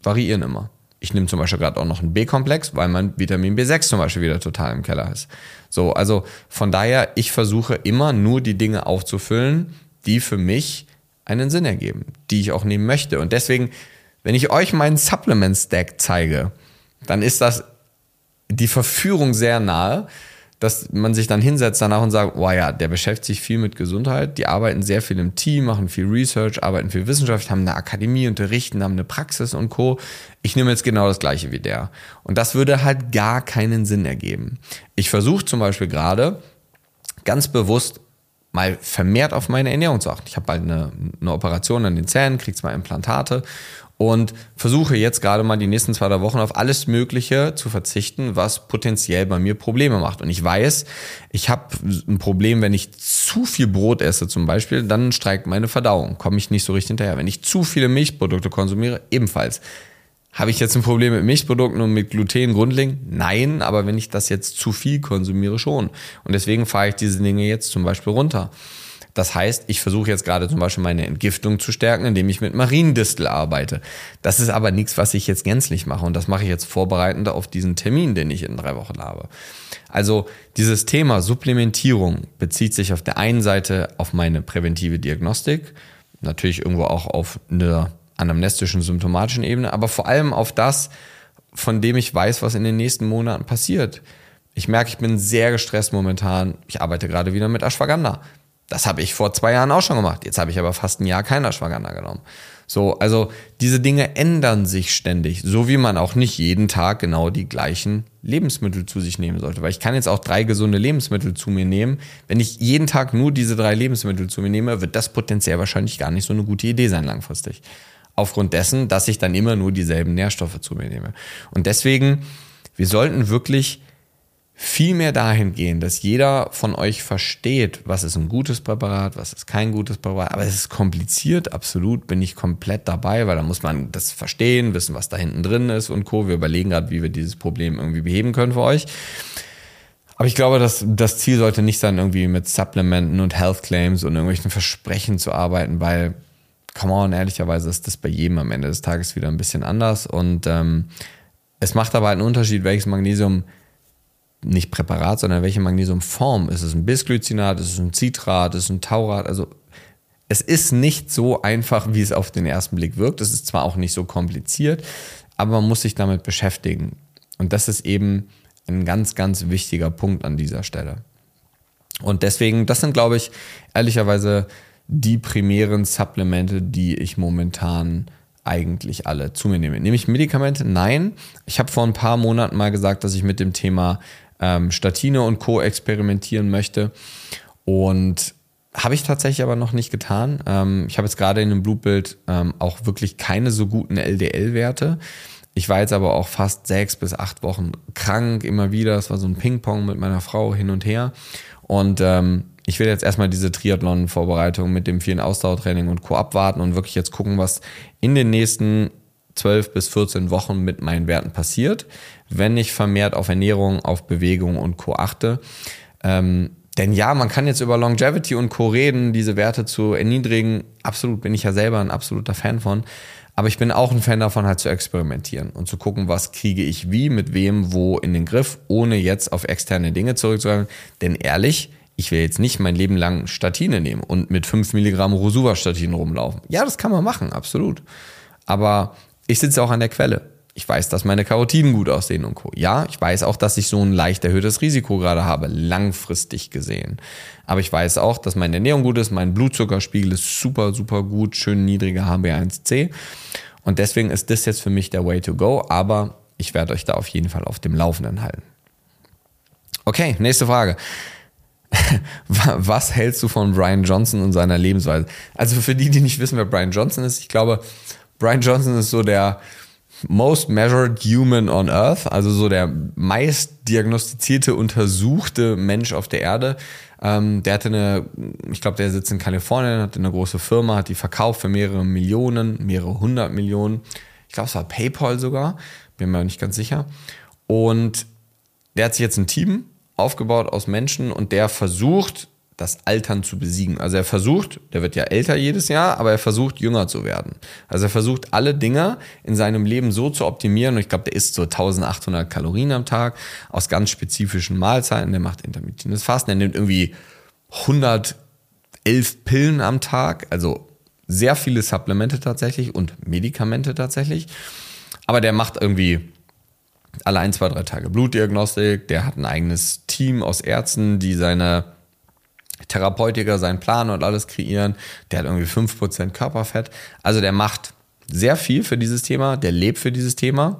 A: variieren immer. Ich nehme zum Beispiel gerade auch noch einen B-Komplex, weil mein Vitamin B6 zum Beispiel wieder total im Keller ist. So, also von daher, ich versuche immer nur die Dinge aufzufüllen, die für mich einen Sinn ergeben, die ich auch nehmen möchte. Und deswegen, wenn ich euch meinen Supplement-Stack zeige, dann ist das die Verführung sehr nahe, dass man sich dann hinsetzt danach und sagt, oh ja, der beschäftigt sich viel mit Gesundheit, die arbeiten sehr viel im Team, machen viel Research, arbeiten viel Wissenschaft, haben eine Akademie, unterrichten, haben eine Praxis und Co. Ich nehme jetzt genau das gleiche wie der. Und das würde halt gar keinen Sinn ergeben. Ich versuche zum Beispiel gerade ganz bewusst mal vermehrt auf meine Ernährung zu achten. Ich habe bald eine, eine Operation an den Zähnen, kriege zwei Implantate und versuche jetzt gerade mal die nächsten zwei, drei Wochen auf alles Mögliche zu verzichten, was potenziell bei mir Probleme macht. Und ich weiß, ich habe ein Problem, wenn ich zu viel Brot esse zum Beispiel, dann streikt meine Verdauung, komme ich nicht so richtig hinterher. Wenn ich zu viele Milchprodukte konsumiere, ebenfalls. Habe ich jetzt ein Problem mit Milchprodukten und mit Gluten grundlegend? Nein, aber wenn ich das jetzt zu viel konsumiere, schon. Und deswegen fahre ich diese Dinge jetzt zum Beispiel runter. Das heißt, ich versuche jetzt gerade zum Beispiel meine Entgiftung zu stärken, indem ich mit Mariendistel arbeite. Das ist aber nichts, was ich jetzt gänzlich mache und das mache ich jetzt vorbereitend auf diesen Termin, den ich in drei Wochen habe. Also dieses Thema Supplementierung bezieht sich auf der einen Seite auf meine präventive Diagnostik, natürlich irgendwo auch auf eine anamnestischen, symptomatischen Ebene, aber vor allem auf das, von dem ich weiß, was in den nächsten Monaten passiert. Ich merke, ich bin sehr gestresst momentan. Ich arbeite gerade wieder mit Ashwagandha. Das habe ich vor zwei Jahren auch schon gemacht. Jetzt habe ich aber fast ein Jahr kein Ashwagandha genommen. So, also diese Dinge ändern sich ständig, so wie man auch nicht jeden Tag genau die gleichen Lebensmittel zu sich nehmen sollte. Weil ich kann jetzt auch drei gesunde Lebensmittel zu mir nehmen. Wenn ich jeden Tag nur diese drei Lebensmittel zu mir nehme, wird das potenziell wahrscheinlich gar nicht so eine gute Idee sein langfristig. Aufgrund dessen, dass ich dann immer nur dieselben Nährstoffe zu mir nehme. Und deswegen, wir sollten wirklich viel mehr dahin gehen, dass jeder von euch versteht, was ist ein gutes Präparat, was ist kein gutes Präparat. Aber es ist kompliziert, absolut, bin ich komplett dabei, weil da muss man das verstehen, wissen, was da hinten drin ist und Co. Wir überlegen gerade, wie wir dieses Problem irgendwie beheben können für euch. Aber ich glaube, dass das Ziel sollte nicht sein, irgendwie mit Supplementen und Health Claims und irgendwelchen Versprechen zu arbeiten, weil, come on, ehrlicherweise ist das bei jedem am Ende des Tages wieder ein bisschen anders. Und ähm, es macht aber einen Unterschied, welches Magnesium nicht Präparat, sondern welche Magnesiumform. Ist es ein Bisglycinat, ist es ein Citrat, ist es ein Taurat? Also es ist nicht so einfach, wie es auf den ersten Blick wirkt. Es ist zwar auch nicht so kompliziert, aber man muss sich damit beschäftigen. Und das ist eben ein ganz, ganz wichtiger Punkt an dieser Stelle. Und deswegen, das sind, glaube ich, ehrlicherweise die primären Supplemente, die ich momentan eigentlich alle zu mir nehme. Nehme ich Medikamente? Nein. Ich habe vor ein paar Monaten mal gesagt, dass ich mit dem Thema ähm, Statine und Co. experimentieren möchte. Und habe ich tatsächlich aber noch nicht getan. Ähm, ich habe jetzt gerade in dem Blutbild ähm, auch wirklich keine so guten LDL-Werte. Ich war jetzt aber auch fast sechs bis acht Wochen krank, immer wieder. Es war so ein Ping-Pong mit meiner Frau hin und her. Und ähm, ich will jetzt erstmal diese Triathlon-Vorbereitung mit dem vielen Ausdauertraining und Co. abwarten und wirklich jetzt gucken, was in den nächsten 12 bis 14 Wochen mit meinen Werten passiert, wenn ich vermehrt auf Ernährung, auf Bewegung und Co. achte. Ähm, denn ja, man kann jetzt über Longevity und Co. reden, diese Werte zu erniedrigen. Absolut bin ich ja selber ein absoluter Fan von. Aber ich bin auch ein Fan davon, halt zu experimentieren und zu gucken, was kriege ich wie, mit wem, wo in den Griff, ohne jetzt auf externe Dinge zurückzugreifen. Denn ehrlich, ich will jetzt nicht mein Leben lang Statine nehmen und mit 5 Milligramm Rosuva-Statinen rumlaufen. Ja, das kann man machen, absolut. Aber ich sitze auch an der Quelle. Ich weiß, dass meine Karotiden gut aussehen und Co. Ja, ich weiß auch, dass ich so ein leicht erhöhtes Risiko gerade habe, langfristig gesehen. Aber ich weiß auch, dass meine Ernährung gut ist, mein Blutzuckerspiegel ist super, super gut, schön niedriger HB1C. Und deswegen ist das jetzt für mich der Way to go. Aber ich werde euch da auf jeden Fall auf dem Laufenden halten. Okay, nächste Frage. Was hältst du von Brian Johnson und seiner Lebensweise? Also für die, die nicht wissen, wer Brian Johnson ist, ich glaube, Brian Johnson ist so der most measured human on earth, also so der meist diagnostizierte, untersuchte Mensch auf der Erde. Ähm, der hatte eine, ich glaube, der sitzt in Kalifornien, hat eine große Firma, hat die verkauft für mehrere Millionen, mehrere hundert Millionen. Ich glaube, es war PayPal sogar, bin mir nicht ganz sicher. Und der hat sich jetzt ein Team aufgebaut aus Menschen und der versucht, das Altern zu besiegen. Also er versucht, der wird ja älter jedes Jahr, aber er versucht, jünger zu werden. Also er versucht, alle Dinge in seinem Leben so zu optimieren. Und ich glaube, der isst so 1800 Kalorien am Tag aus ganz spezifischen Mahlzeiten. Der macht intermittierendes Fasten. Er nimmt irgendwie 111 Pillen am Tag. Also sehr viele Supplemente tatsächlich und Medikamente tatsächlich. Aber der macht irgendwie alle ein, zwei, drei Tage Blutdiagnostik. Der hat ein eigenes Team aus Ärzten, die seine Therapeutiker seinen Plan und alles kreieren. Der hat irgendwie 5% Körperfett. Also der macht sehr viel für dieses Thema, der lebt für dieses Thema.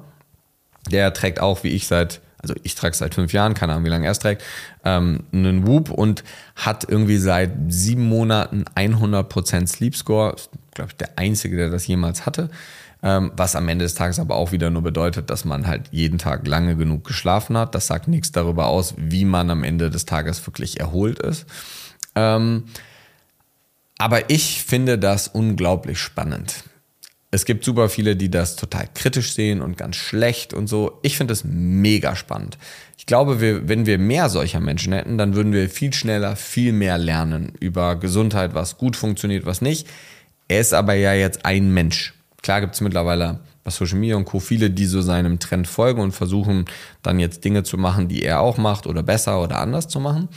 A: Der trägt auch, wie ich seit, also ich trage seit fünf Jahren, keine Ahnung, wie lange er es trägt, ähm, einen Whoop und hat irgendwie seit sieben Monaten 100% Sleep Score. Glaube ich, der einzige, der das jemals hatte. Ähm, was am Ende des Tages aber auch wieder nur bedeutet, dass man halt jeden Tag lange genug geschlafen hat. Das sagt nichts darüber aus, wie man am Ende des Tages wirklich erholt ist. Ähm, aber ich finde das unglaublich spannend. Es gibt super viele, die das total kritisch sehen und ganz schlecht und so. Ich finde es mega spannend. Ich glaube, wir, wenn wir mehr solcher Menschen hätten, dann würden wir viel schneller, viel mehr lernen über Gesundheit, was gut funktioniert, was nicht. Er ist aber ja jetzt ein Mensch. Klar gibt es mittlerweile bei Social Media und Co. viele, die so seinem Trend folgen und versuchen dann jetzt Dinge zu machen, die er auch macht oder besser oder anders zu machen.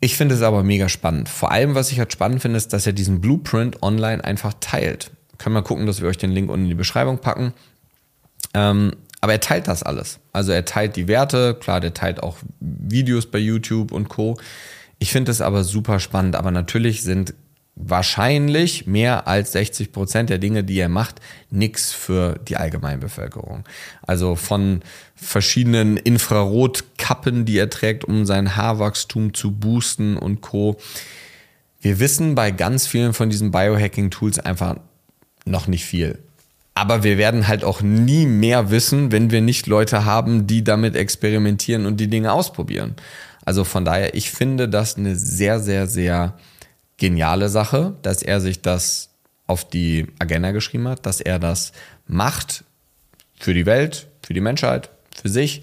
A: Ich finde es aber mega spannend. Vor allem, was ich halt spannend finde, ist, dass er diesen Blueprint online einfach teilt. können wir gucken, dass wir euch den Link unten in die Beschreibung packen. Ähm, aber er teilt das alles. Also er teilt die Werte, klar, der teilt auch Videos bei YouTube und Co. Ich finde das aber super spannend. Aber natürlich sind wahrscheinlich mehr als 60 Prozent der Dinge, die er macht, nichts für die Allgemeinbevölkerung. Also von verschiedenen Infrarotkappen, die er trägt, um sein Haarwachstum zu boosten und Co. Wir wissen bei ganz vielen von diesen Biohacking-Tools einfach noch nicht viel. Aber wir werden halt auch nie mehr wissen, wenn wir nicht Leute haben, die damit experimentieren und die Dinge ausprobieren. Also von daher, ich finde das eine sehr, sehr, sehr geniale Sache, dass er sich das auf die Agenda geschrieben hat, dass er das macht für die Welt, für die Menschheit, für sich.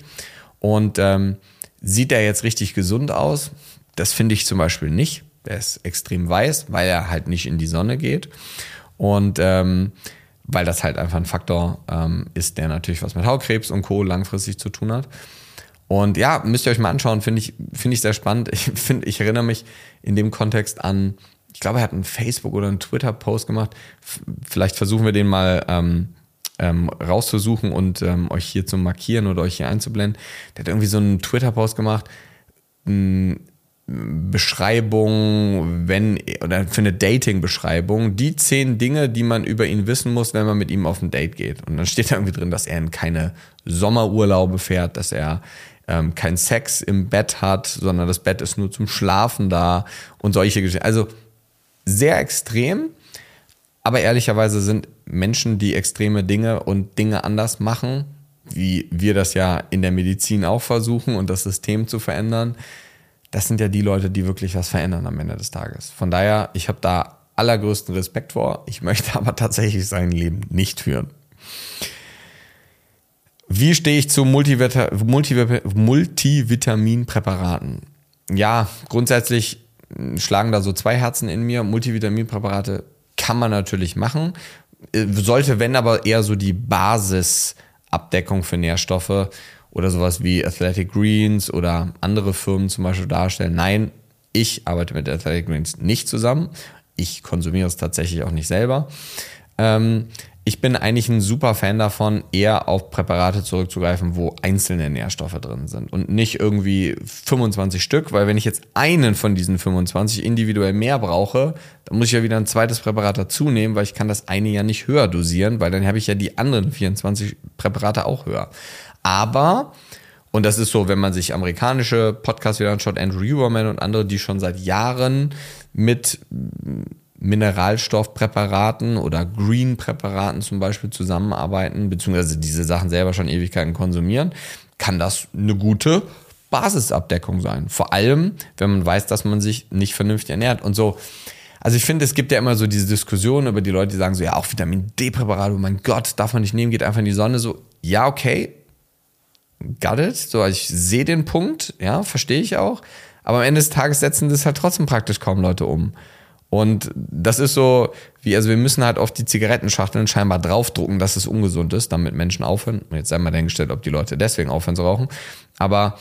A: Und ähm, sieht er jetzt richtig gesund aus? Das finde ich zum Beispiel nicht. Er ist extrem weiß, weil er halt nicht in die Sonne geht. Und ähm, weil das halt einfach ein Faktor ähm, ist, der natürlich was mit Hautkrebs und Co. langfristig zu tun hat. Und ja, müsst ihr euch mal anschauen, finde ich, finde ich sehr spannend. Ich finde, ich erinnere mich in dem Kontext an, ich glaube, er hat einen Facebook- oder einen Twitter-Post gemacht. Vielleicht versuchen wir den mal ähm, ähm, rauszusuchen und ähm, euch hier zu markieren oder euch hier einzublenden. Der hat irgendwie so einen Twitter-Post gemacht. Mh, Beschreibung, wenn, oder für eine Dating-Beschreibung, die zehn Dinge, die man über ihn wissen muss, wenn man mit ihm auf ein Date geht. Und dann steht da irgendwie drin, dass er in keine Sommerurlaube fährt, dass er ähm, keinen Sex im Bett hat, sondern das Bett ist nur zum Schlafen da und solche Geschichten. Also sehr extrem, aber ehrlicherweise sind Menschen, die extreme Dinge und Dinge anders machen, wie wir das ja in der Medizin auch versuchen und das System zu verändern, das sind ja die Leute, die wirklich was verändern am Ende des Tages. Von daher, ich habe da allergrößten Respekt vor. Ich möchte aber tatsächlich sein Leben nicht führen. Wie stehe ich zu Multivita Multivita Multivitaminpräparaten? Ja, grundsätzlich schlagen da so zwei Herzen in mir. Multivitaminpräparate kann man natürlich machen. Sollte, wenn aber eher so die Basisabdeckung für Nährstoffe oder sowas wie Athletic Greens oder andere Firmen zum Beispiel darstellen. Nein, ich arbeite mit Athletic Greens nicht zusammen. Ich konsumiere es tatsächlich auch nicht selber. Ähm, ich bin eigentlich ein super Fan davon, eher auf Präparate zurückzugreifen, wo einzelne Nährstoffe drin sind und nicht irgendwie 25 Stück, weil wenn ich jetzt einen von diesen 25 individuell mehr brauche, dann muss ich ja wieder ein zweites Präparat dazu nehmen, weil ich kann das eine ja nicht höher dosieren, weil dann habe ich ja die anderen 24 Präparate auch höher. Aber, und das ist so, wenn man sich amerikanische Podcasts wieder anschaut, Andrew Huberman und andere, die schon seit Jahren mit Mineralstoffpräparaten oder Green-Präparaten zum Beispiel zusammenarbeiten, beziehungsweise diese Sachen selber schon Ewigkeiten konsumieren, kann das eine gute Basisabdeckung sein. Vor allem, wenn man weiß, dass man sich nicht vernünftig ernährt und so. Also ich finde, es gibt ja immer so diese Diskussion über die Leute, die sagen so, ja, auch Vitamin D-Präparate, oh mein Gott, darf man nicht nehmen, geht einfach in die Sonne. So, ja, okay, got it. So, ich sehe den Punkt, ja, verstehe ich auch. Aber am Ende des Tages setzen das halt trotzdem praktisch kaum Leute um. Und das ist so, wie, also wir müssen halt auf die Zigarettenschachteln scheinbar draufdrucken, dass es ungesund ist, damit Menschen aufhören. Jetzt sei mal dahingestellt, ob die Leute deswegen aufhören zu rauchen. Aber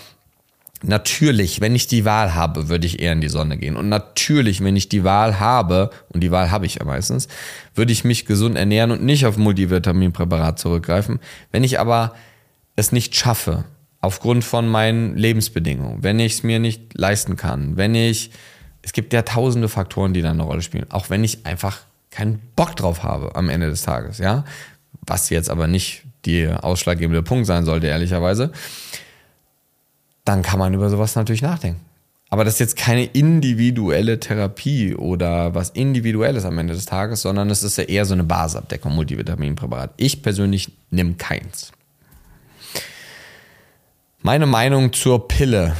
A: natürlich, wenn ich die Wahl habe, würde ich eher in die Sonne gehen. Und natürlich, wenn ich die Wahl habe, und die Wahl habe ich ja meistens, würde ich mich gesund ernähren und nicht auf Multivitaminpräparat zurückgreifen. Wenn ich aber es nicht schaffe, aufgrund von meinen Lebensbedingungen, wenn ich es mir nicht leisten kann, wenn ich, es gibt ja tausende Faktoren, die da eine Rolle spielen, auch wenn ich einfach keinen Bock drauf habe am Ende des Tages, ja, was jetzt aber nicht der ausschlaggebende Punkt sein sollte, ehrlicherweise, dann kann man über sowas natürlich nachdenken. Aber das ist jetzt keine individuelle Therapie oder was Individuelles am Ende des Tages, sondern es ist ja eher so eine Basisabdeckung, Multivitaminpräparat. Ich persönlich nehme keins. Meine Meinung zur Pille.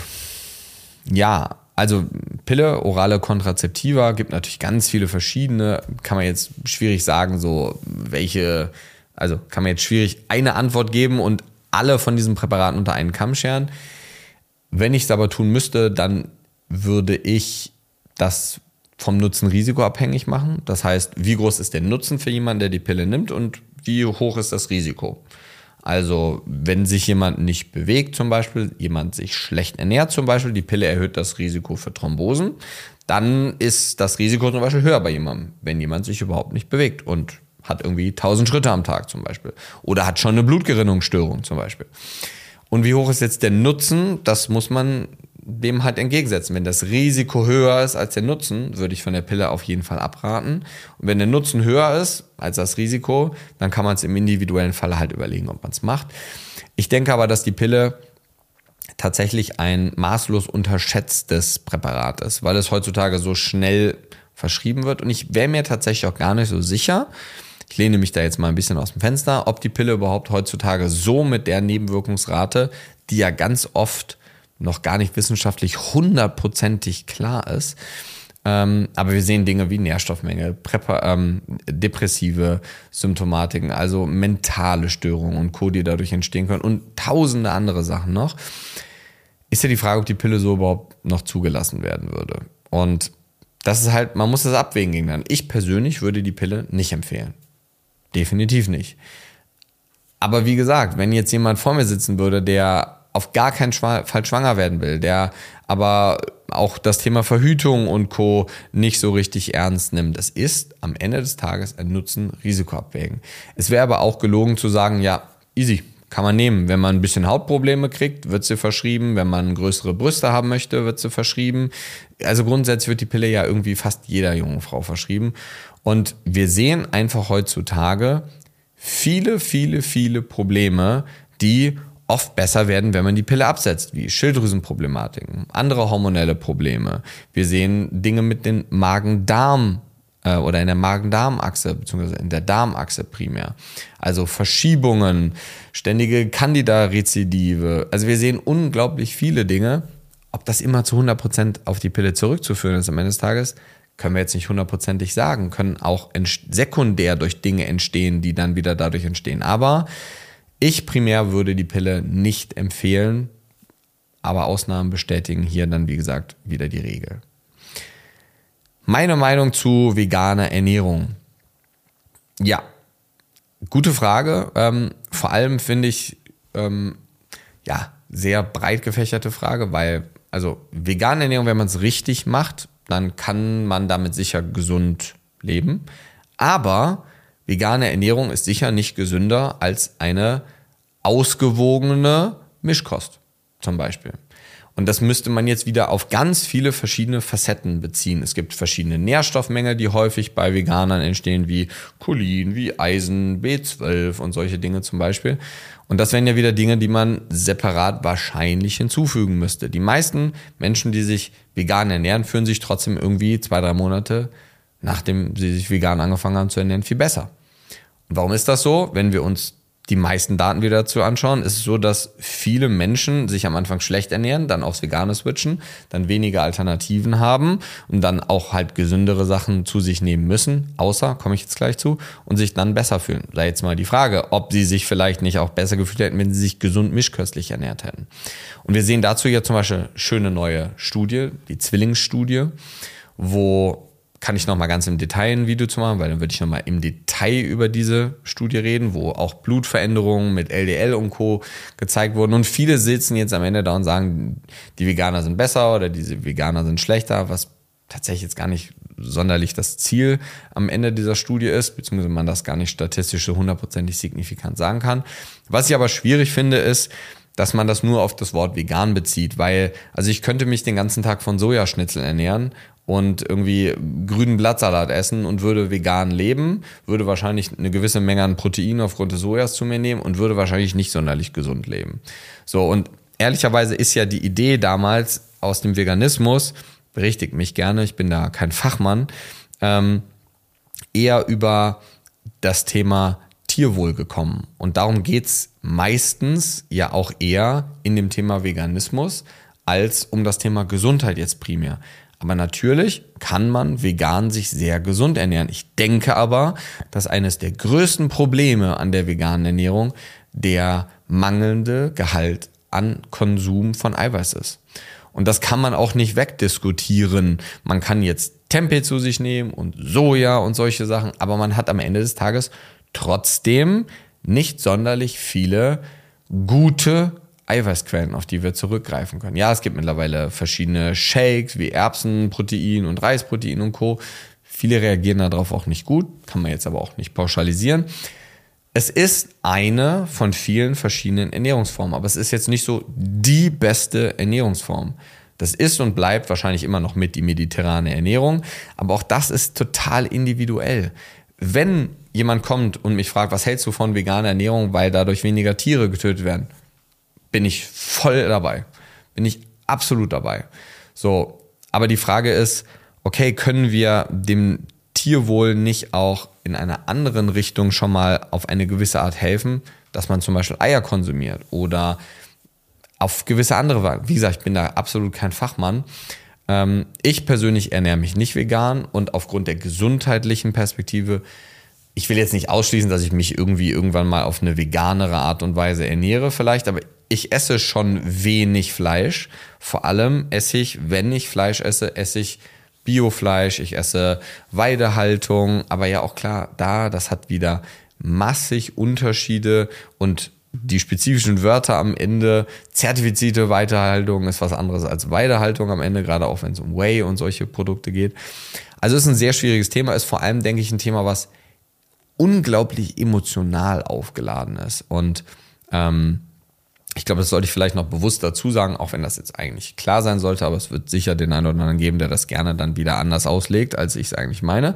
A: Ja, also Pille, orale Kontrazeptiva, gibt natürlich ganz viele verschiedene. Kann man jetzt schwierig sagen, so welche, also kann man jetzt schwierig eine Antwort geben und alle von diesen Präparaten unter einen Kamm scheren. Wenn ich es aber tun müsste, dann würde ich das vom Nutzen-Risiko abhängig machen. Das heißt, wie groß ist der Nutzen für jemanden, der die Pille nimmt und wie hoch ist das Risiko? Also wenn sich jemand nicht bewegt zum Beispiel, jemand sich schlecht ernährt zum Beispiel, die Pille erhöht das Risiko für Thrombosen, dann ist das Risiko zum Beispiel höher bei jemandem, wenn jemand sich überhaupt nicht bewegt und hat irgendwie 1000 Schritte am Tag zum Beispiel oder hat schon eine Blutgerinnungsstörung zum Beispiel. Und wie hoch ist jetzt der Nutzen? Das muss man dem halt entgegensetzen. Wenn das Risiko höher ist als der Nutzen, würde ich von der Pille auf jeden Fall abraten. Und wenn der Nutzen höher ist als das Risiko, dann kann man es im individuellen Fall halt überlegen, ob man es macht. Ich denke aber, dass die Pille tatsächlich ein maßlos unterschätztes Präparat ist, weil es heutzutage so schnell verschrieben wird. Und ich wäre mir tatsächlich auch gar nicht so sicher, ich lehne mich da jetzt mal ein bisschen aus dem Fenster, ob die Pille überhaupt heutzutage so mit der Nebenwirkungsrate, die ja ganz oft noch gar nicht wissenschaftlich hundertprozentig klar ist. Ähm, aber wir sehen Dinge wie Nährstoffmenge, Präpa ähm, depressive Symptomatiken, also mentale Störungen und Co., die dadurch entstehen können und tausende andere Sachen noch. Ist ja die Frage, ob die Pille so überhaupt noch zugelassen werden würde. Und das ist halt, man muss das abwägen gegeneinander. Ich persönlich würde die Pille nicht empfehlen. Definitiv nicht. Aber wie gesagt, wenn jetzt jemand vor mir sitzen würde, der auf gar keinen Fall schwanger werden will, der aber auch das Thema Verhütung und Co. nicht so richtig ernst nimmt. Es ist am Ende des Tages ein Nutzen-Risiko-Abwägen. Es wäre aber auch gelogen zu sagen, ja, easy, kann man nehmen. Wenn man ein bisschen Hautprobleme kriegt, wird sie verschrieben. Wenn man größere Brüste haben möchte, wird sie verschrieben. Also grundsätzlich wird die Pille ja irgendwie fast jeder jungen Frau verschrieben. Und wir sehen einfach heutzutage viele, viele, viele Probleme, die oft besser werden, wenn man die Pille absetzt, wie Schilddrüsenproblematiken, andere hormonelle Probleme. Wir sehen Dinge mit den Magen-Darm äh, oder in der Magen-Darm-Achse, beziehungsweise in der Darmachse primär. Also Verschiebungen, ständige Candida-Rezidive. Also wir sehen unglaublich viele Dinge. Ob das immer zu 100% auf die Pille zurückzuführen ist am Ende des Tages, können wir jetzt nicht hundertprozentig sagen. Können auch sekundär durch Dinge entstehen, die dann wieder dadurch entstehen. Aber ich primär würde die Pille nicht empfehlen, aber Ausnahmen bestätigen hier dann, wie gesagt, wieder die Regel. Meine Meinung zu veganer Ernährung. Ja, gute Frage. Ähm, vor allem finde ich, ähm, ja, sehr breit gefächerte Frage, weil, also vegane Ernährung, wenn man es richtig macht, dann kann man damit sicher gesund leben. Aber vegane Ernährung ist sicher nicht gesünder als eine ausgewogene Mischkost zum Beispiel. Und das müsste man jetzt wieder auf ganz viele verschiedene Facetten beziehen. Es gibt verschiedene Nährstoffmängel, die häufig bei Veganern entstehen, wie Cholin, wie Eisen, B12 und solche Dinge zum Beispiel. Und das wären ja wieder Dinge, die man separat wahrscheinlich hinzufügen müsste. Die meisten Menschen, die sich vegan ernähren, fühlen sich trotzdem irgendwie zwei, drei Monate, nachdem sie sich vegan angefangen haben zu ernähren, viel besser. Warum ist das so? Wenn wir uns die meisten Daten wieder dazu anschauen, ist es so, dass viele Menschen sich am Anfang schlecht ernähren, dann aufs Vegane switchen, dann weniger Alternativen haben und dann auch halt gesündere Sachen zu sich nehmen müssen, außer, komme ich jetzt gleich zu, und sich dann besser fühlen. Da jetzt mal die Frage, ob sie sich vielleicht nicht auch besser gefühlt hätten, wenn sie sich gesund mischköstlich ernährt hätten. Und wir sehen dazu ja zum Beispiel schöne neue Studie, die Zwillingsstudie, wo kann ich noch mal ganz im Detail ein Video zu machen, weil dann würde ich noch mal im Detail über diese Studie reden, wo auch Blutveränderungen mit LDL und Co. gezeigt wurden. Und viele sitzen jetzt am Ende da und sagen, die Veganer sind besser oder diese Veganer sind schlechter, was tatsächlich jetzt gar nicht sonderlich das Ziel am Ende dieser Studie ist, beziehungsweise man das gar nicht statistisch so hundertprozentig signifikant sagen kann. Was ich aber schwierig finde, ist, dass man das nur auf das Wort vegan bezieht, weil, also ich könnte mich den ganzen Tag von Sojaschnitzel ernähren und irgendwie grünen Blattsalat essen und würde vegan leben, würde wahrscheinlich eine gewisse Menge an Protein aufgrund des Sojas zu mir nehmen und würde wahrscheinlich nicht sonderlich gesund leben. So, und ehrlicherweise ist ja die Idee damals aus dem Veganismus, berichtigt mich gerne, ich bin da kein Fachmann, ähm, eher über das Thema Tierwohl gekommen. Und darum geht's meistens ja auch eher in dem Thema Veganismus als um das Thema Gesundheit jetzt primär. Aber natürlich kann man vegan sich sehr gesund ernähren. Ich denke aber, dass eines der größten Probleme an der veganen Ernährung der mangelnde Gehalt an Konsum von Eiweiß ist. Und das kann man auch nicht wegdiskutieren. Man kann jetzt Tempeh zu sich nehmen und Soja und solche Sachen, aber man hat am Ende des Tages trotzdem nicht sonderlich viele gute Eiweißquellen, auf die wir zurückgreifen können. Ja, es gibt mittlerweile verschiedene Shakes wie Erbsenprotein und Reisprotein und Co. Viele reagieren darauf auch nicht gut, kann man jetzt aber auch nicht pauschalisieren. Es ist eine von vielen verschiedenen Ernährungsformen, aber es ist jetzt nicht so die beste Ernährungsform. Das ist und bleibt wahrscheinlich immer noch mit die mediterrane Ernährung, aber auch das ist total individuell. Wenn jemand kommt und mich fragt, was hältst du von veganer Ernährung, weil dadurch weniger Tiere getötet werden, bin ich voll dabei. Bin ich absolut dabei. So, aber die Frage ist, okay, können wir dem Tierwohl nicht auch in einer anderen Richtung schon mal auf eine gewisse Art helfen, dass man zum Beispiel Eier konsumiert oder auf gewisse andere Weise. Wie gesagt, ich bin da absolut kein Fachmann. Ähm, ich persönlich ernähre mich nicht vegan und aufgrund der gesundheitlichen Perspektive, ich will jetzt nicht ausschließen, dass ich mich irgendwie irgendwann mal auf eine veganere Art und Weise ernähre, vielleicht, aber ich esse schon wenig Fleisch. Vor allem esse ich, wenn ich Fleisch esse, esse ich Biofleisch, ich esse Weidehaltung, aber ja auch klar, da, das hat wieder massig Unterschiede und die spezifischen Wörter am Ende, zertifizierte Weidehaltung ist was anderes als Weidehaltung am Ende, gerade auch wenn es um Whey und solche Produkte geht. Also ist ein sehr schwieriges Thema, ist vor allem, denke ich, ein Thema, was unglaublich emotional aufgeladen ist. Und ähm, ich glaube, das sollte ich vielleicht noch bewusst dazu sagen, auch wenn das jetzt eigentlich klar sein sollte, aber es wird sicher den einen oder anderen geben, der das gerne dann wieder anders auslegt, als ich es eigentlich meine.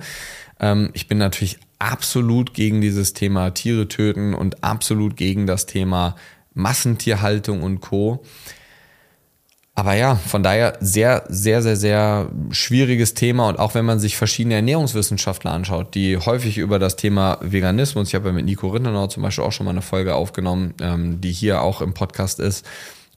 A: Ähm, ich bin natürlich absolut gegen dieses Thema Tiere töten und absolut gegen das Thema Massentierhaltung und Co. Aber ja, von daher sehr, sehr, sehr, sehr schwieriges Thema. Und auch wenn man sich verschiedene Ernährungswissenschaftler anschaut, die häufig über das Thema Veganismus, ich habe ja mit Nico Rindenau zum Beispiel auch schon mal eine Folge aufgenommen, ähm, die hier auch im Podcast ist.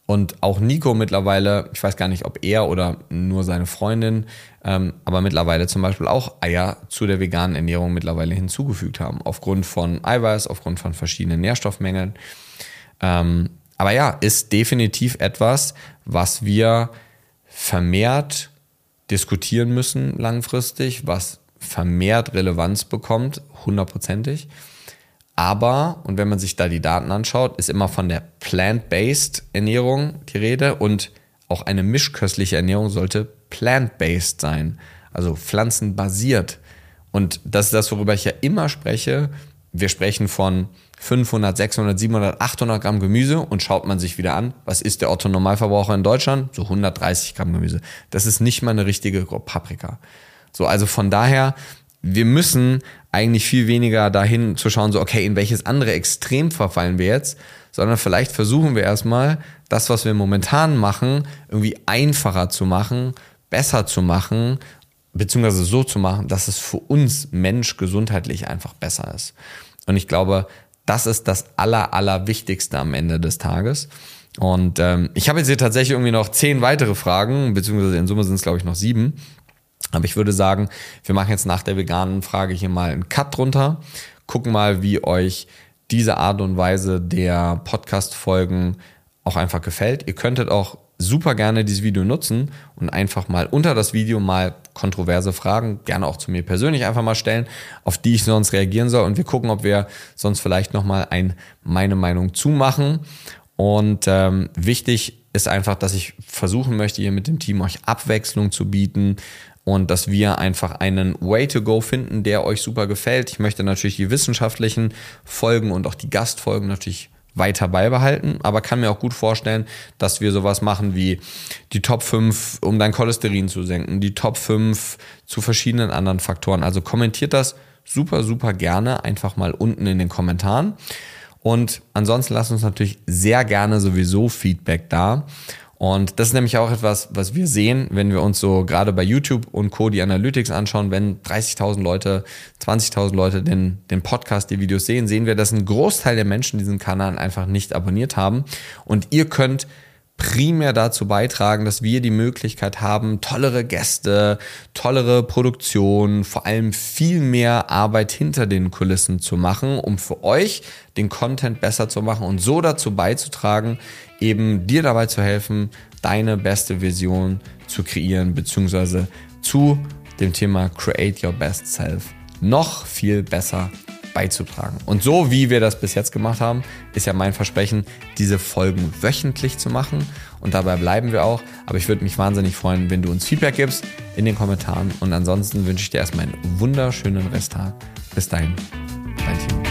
A: Und auch Nico mittlerweile, ich weiß gar nicht, ob er oder nur seine Freundin, ähm, aber mittlerweile zum Beispiel auch Eier zu der veganen Ernährung mittlerweile hinzugefügt haben. Aufgrund von Eiweiß, aufgrund von verschiedenen Nährstoffmengen. Ähm, aber ja, ist definitiv etwas, was wir vermehrt diskutieren müssen langfristig, was vermehrt Relevanz bekommt, hundertprozentig. Aber, und wenn man sich da die Daten anschaut, ist immer von der plant-based Ernährung die Rede und auch eine mischköstliche Ernährung sollte plant-based sein, also pflanzenbasiert. Und das ist das, worüber ich ja immer spreche. Wir sprechen von 500, 600, 700, 800 Gramm Gemüse und schaut man sich wieder an, was ist der Otto Normalverbraucher in Deutschland? So 130 Gramm Gemüse. Das ist nicht mal eine richtige Paprika. So, also von daher, wir müssen eigentlich viel weniger dahin zu schauen, so, okay, in welches andere Extrem verfallen wir jetzt, sondern vielleicht versuchen wir erstmal, das, was wir momentan machen, irgendwie einfacher zu machen, besser zu machen, beziehungsweise so zu machen, dass es für uns Mensch gesundheitlich einfach besser ist. Und ich glaube, das ist das Aller, Allerwichtigste am Ende des Tages. Und ähm, ich habe jetzt hier tatsächlich irgendwie noch zehn weitere Fragen, beziehungsweise in Summe sind es, glaube ich, noch sieben. Aber ich würde sagen, wir machen jetzt nach der veganen Frage hier mal einen Cut drunter, gucken mal, wie euch diese Art und Weise der Podcast-Folgen auch einfach gefällt. Ihr könntet auch super gerne dieses Video nutzen und einfach mal unter das Video mal kontroverse Fragen, gerne auch zu mir persönlich einfach mal stellen, auf die ich sonst reagieren soll. Und wir gucken, ob wir sonst vielleicht nochmal ein Meine Meinung zumachen. Und ähm, wichtig ist einfach, dass ich versuchen möchte, hier mit dem Team euch Abwechslung zu bieten und dass wir einfach einen Way to go finden, der euch super gefällt. Ich möchte natürlich die wissenschaftlichen Folgen und auch die Gastfolgen natürlich weiter beibehalten, aber kann mir auch gut vorstellen, dass wir sowas machen wie die Top 5, um dein Cholesterin zu senken, die Top 5 zu verschiedenen anderen Faktoren. Also kommentiert das super, super gerne einfach mal unten in den Kommentaren. Und ansonsten lasst uns natürlich sehr gerne sowieso Feedback da. Und das ist nämlich auch etwas, was wir sehen, wenn wir uns so gerade bei YouTube und Co. die Analytics anschauen, wenn 30.000 Leute, 20.000 Leute den, den Podcast, die Videos sehen, sehen wir, dass ein Großteil der Menschen diesen Kanal einfach nicht abonniert haben. Und ihr könnt primär dazu beitragen, dass wir die Möglichkeit haben, tollere Gäste, tollere Produktion, vor allem viel mehr Arbeit hinter den Kulissen zu machen, um für euch den Content besser zu machen und so dazu beizutragen, eben dir dabei zu helfen, deine beste Vision zu kreieren, beziehungsweise zu dem Thema Create Your Best Self noch viel besser beizutragen. Und so wie wir das bis jetzt gemacht haben, ist ja mein Versprechen, diese Folgen wöchentlich zu machen. Und dabei bleiben wir auch. Aber ich würde mich wahnsinnig freuen, wenn du uns Feedback gibst in den Kommentaren. Und ansonsten wünsche ich dir erstmal einen wunderschönen Resttag. Bis dahin, dein Team.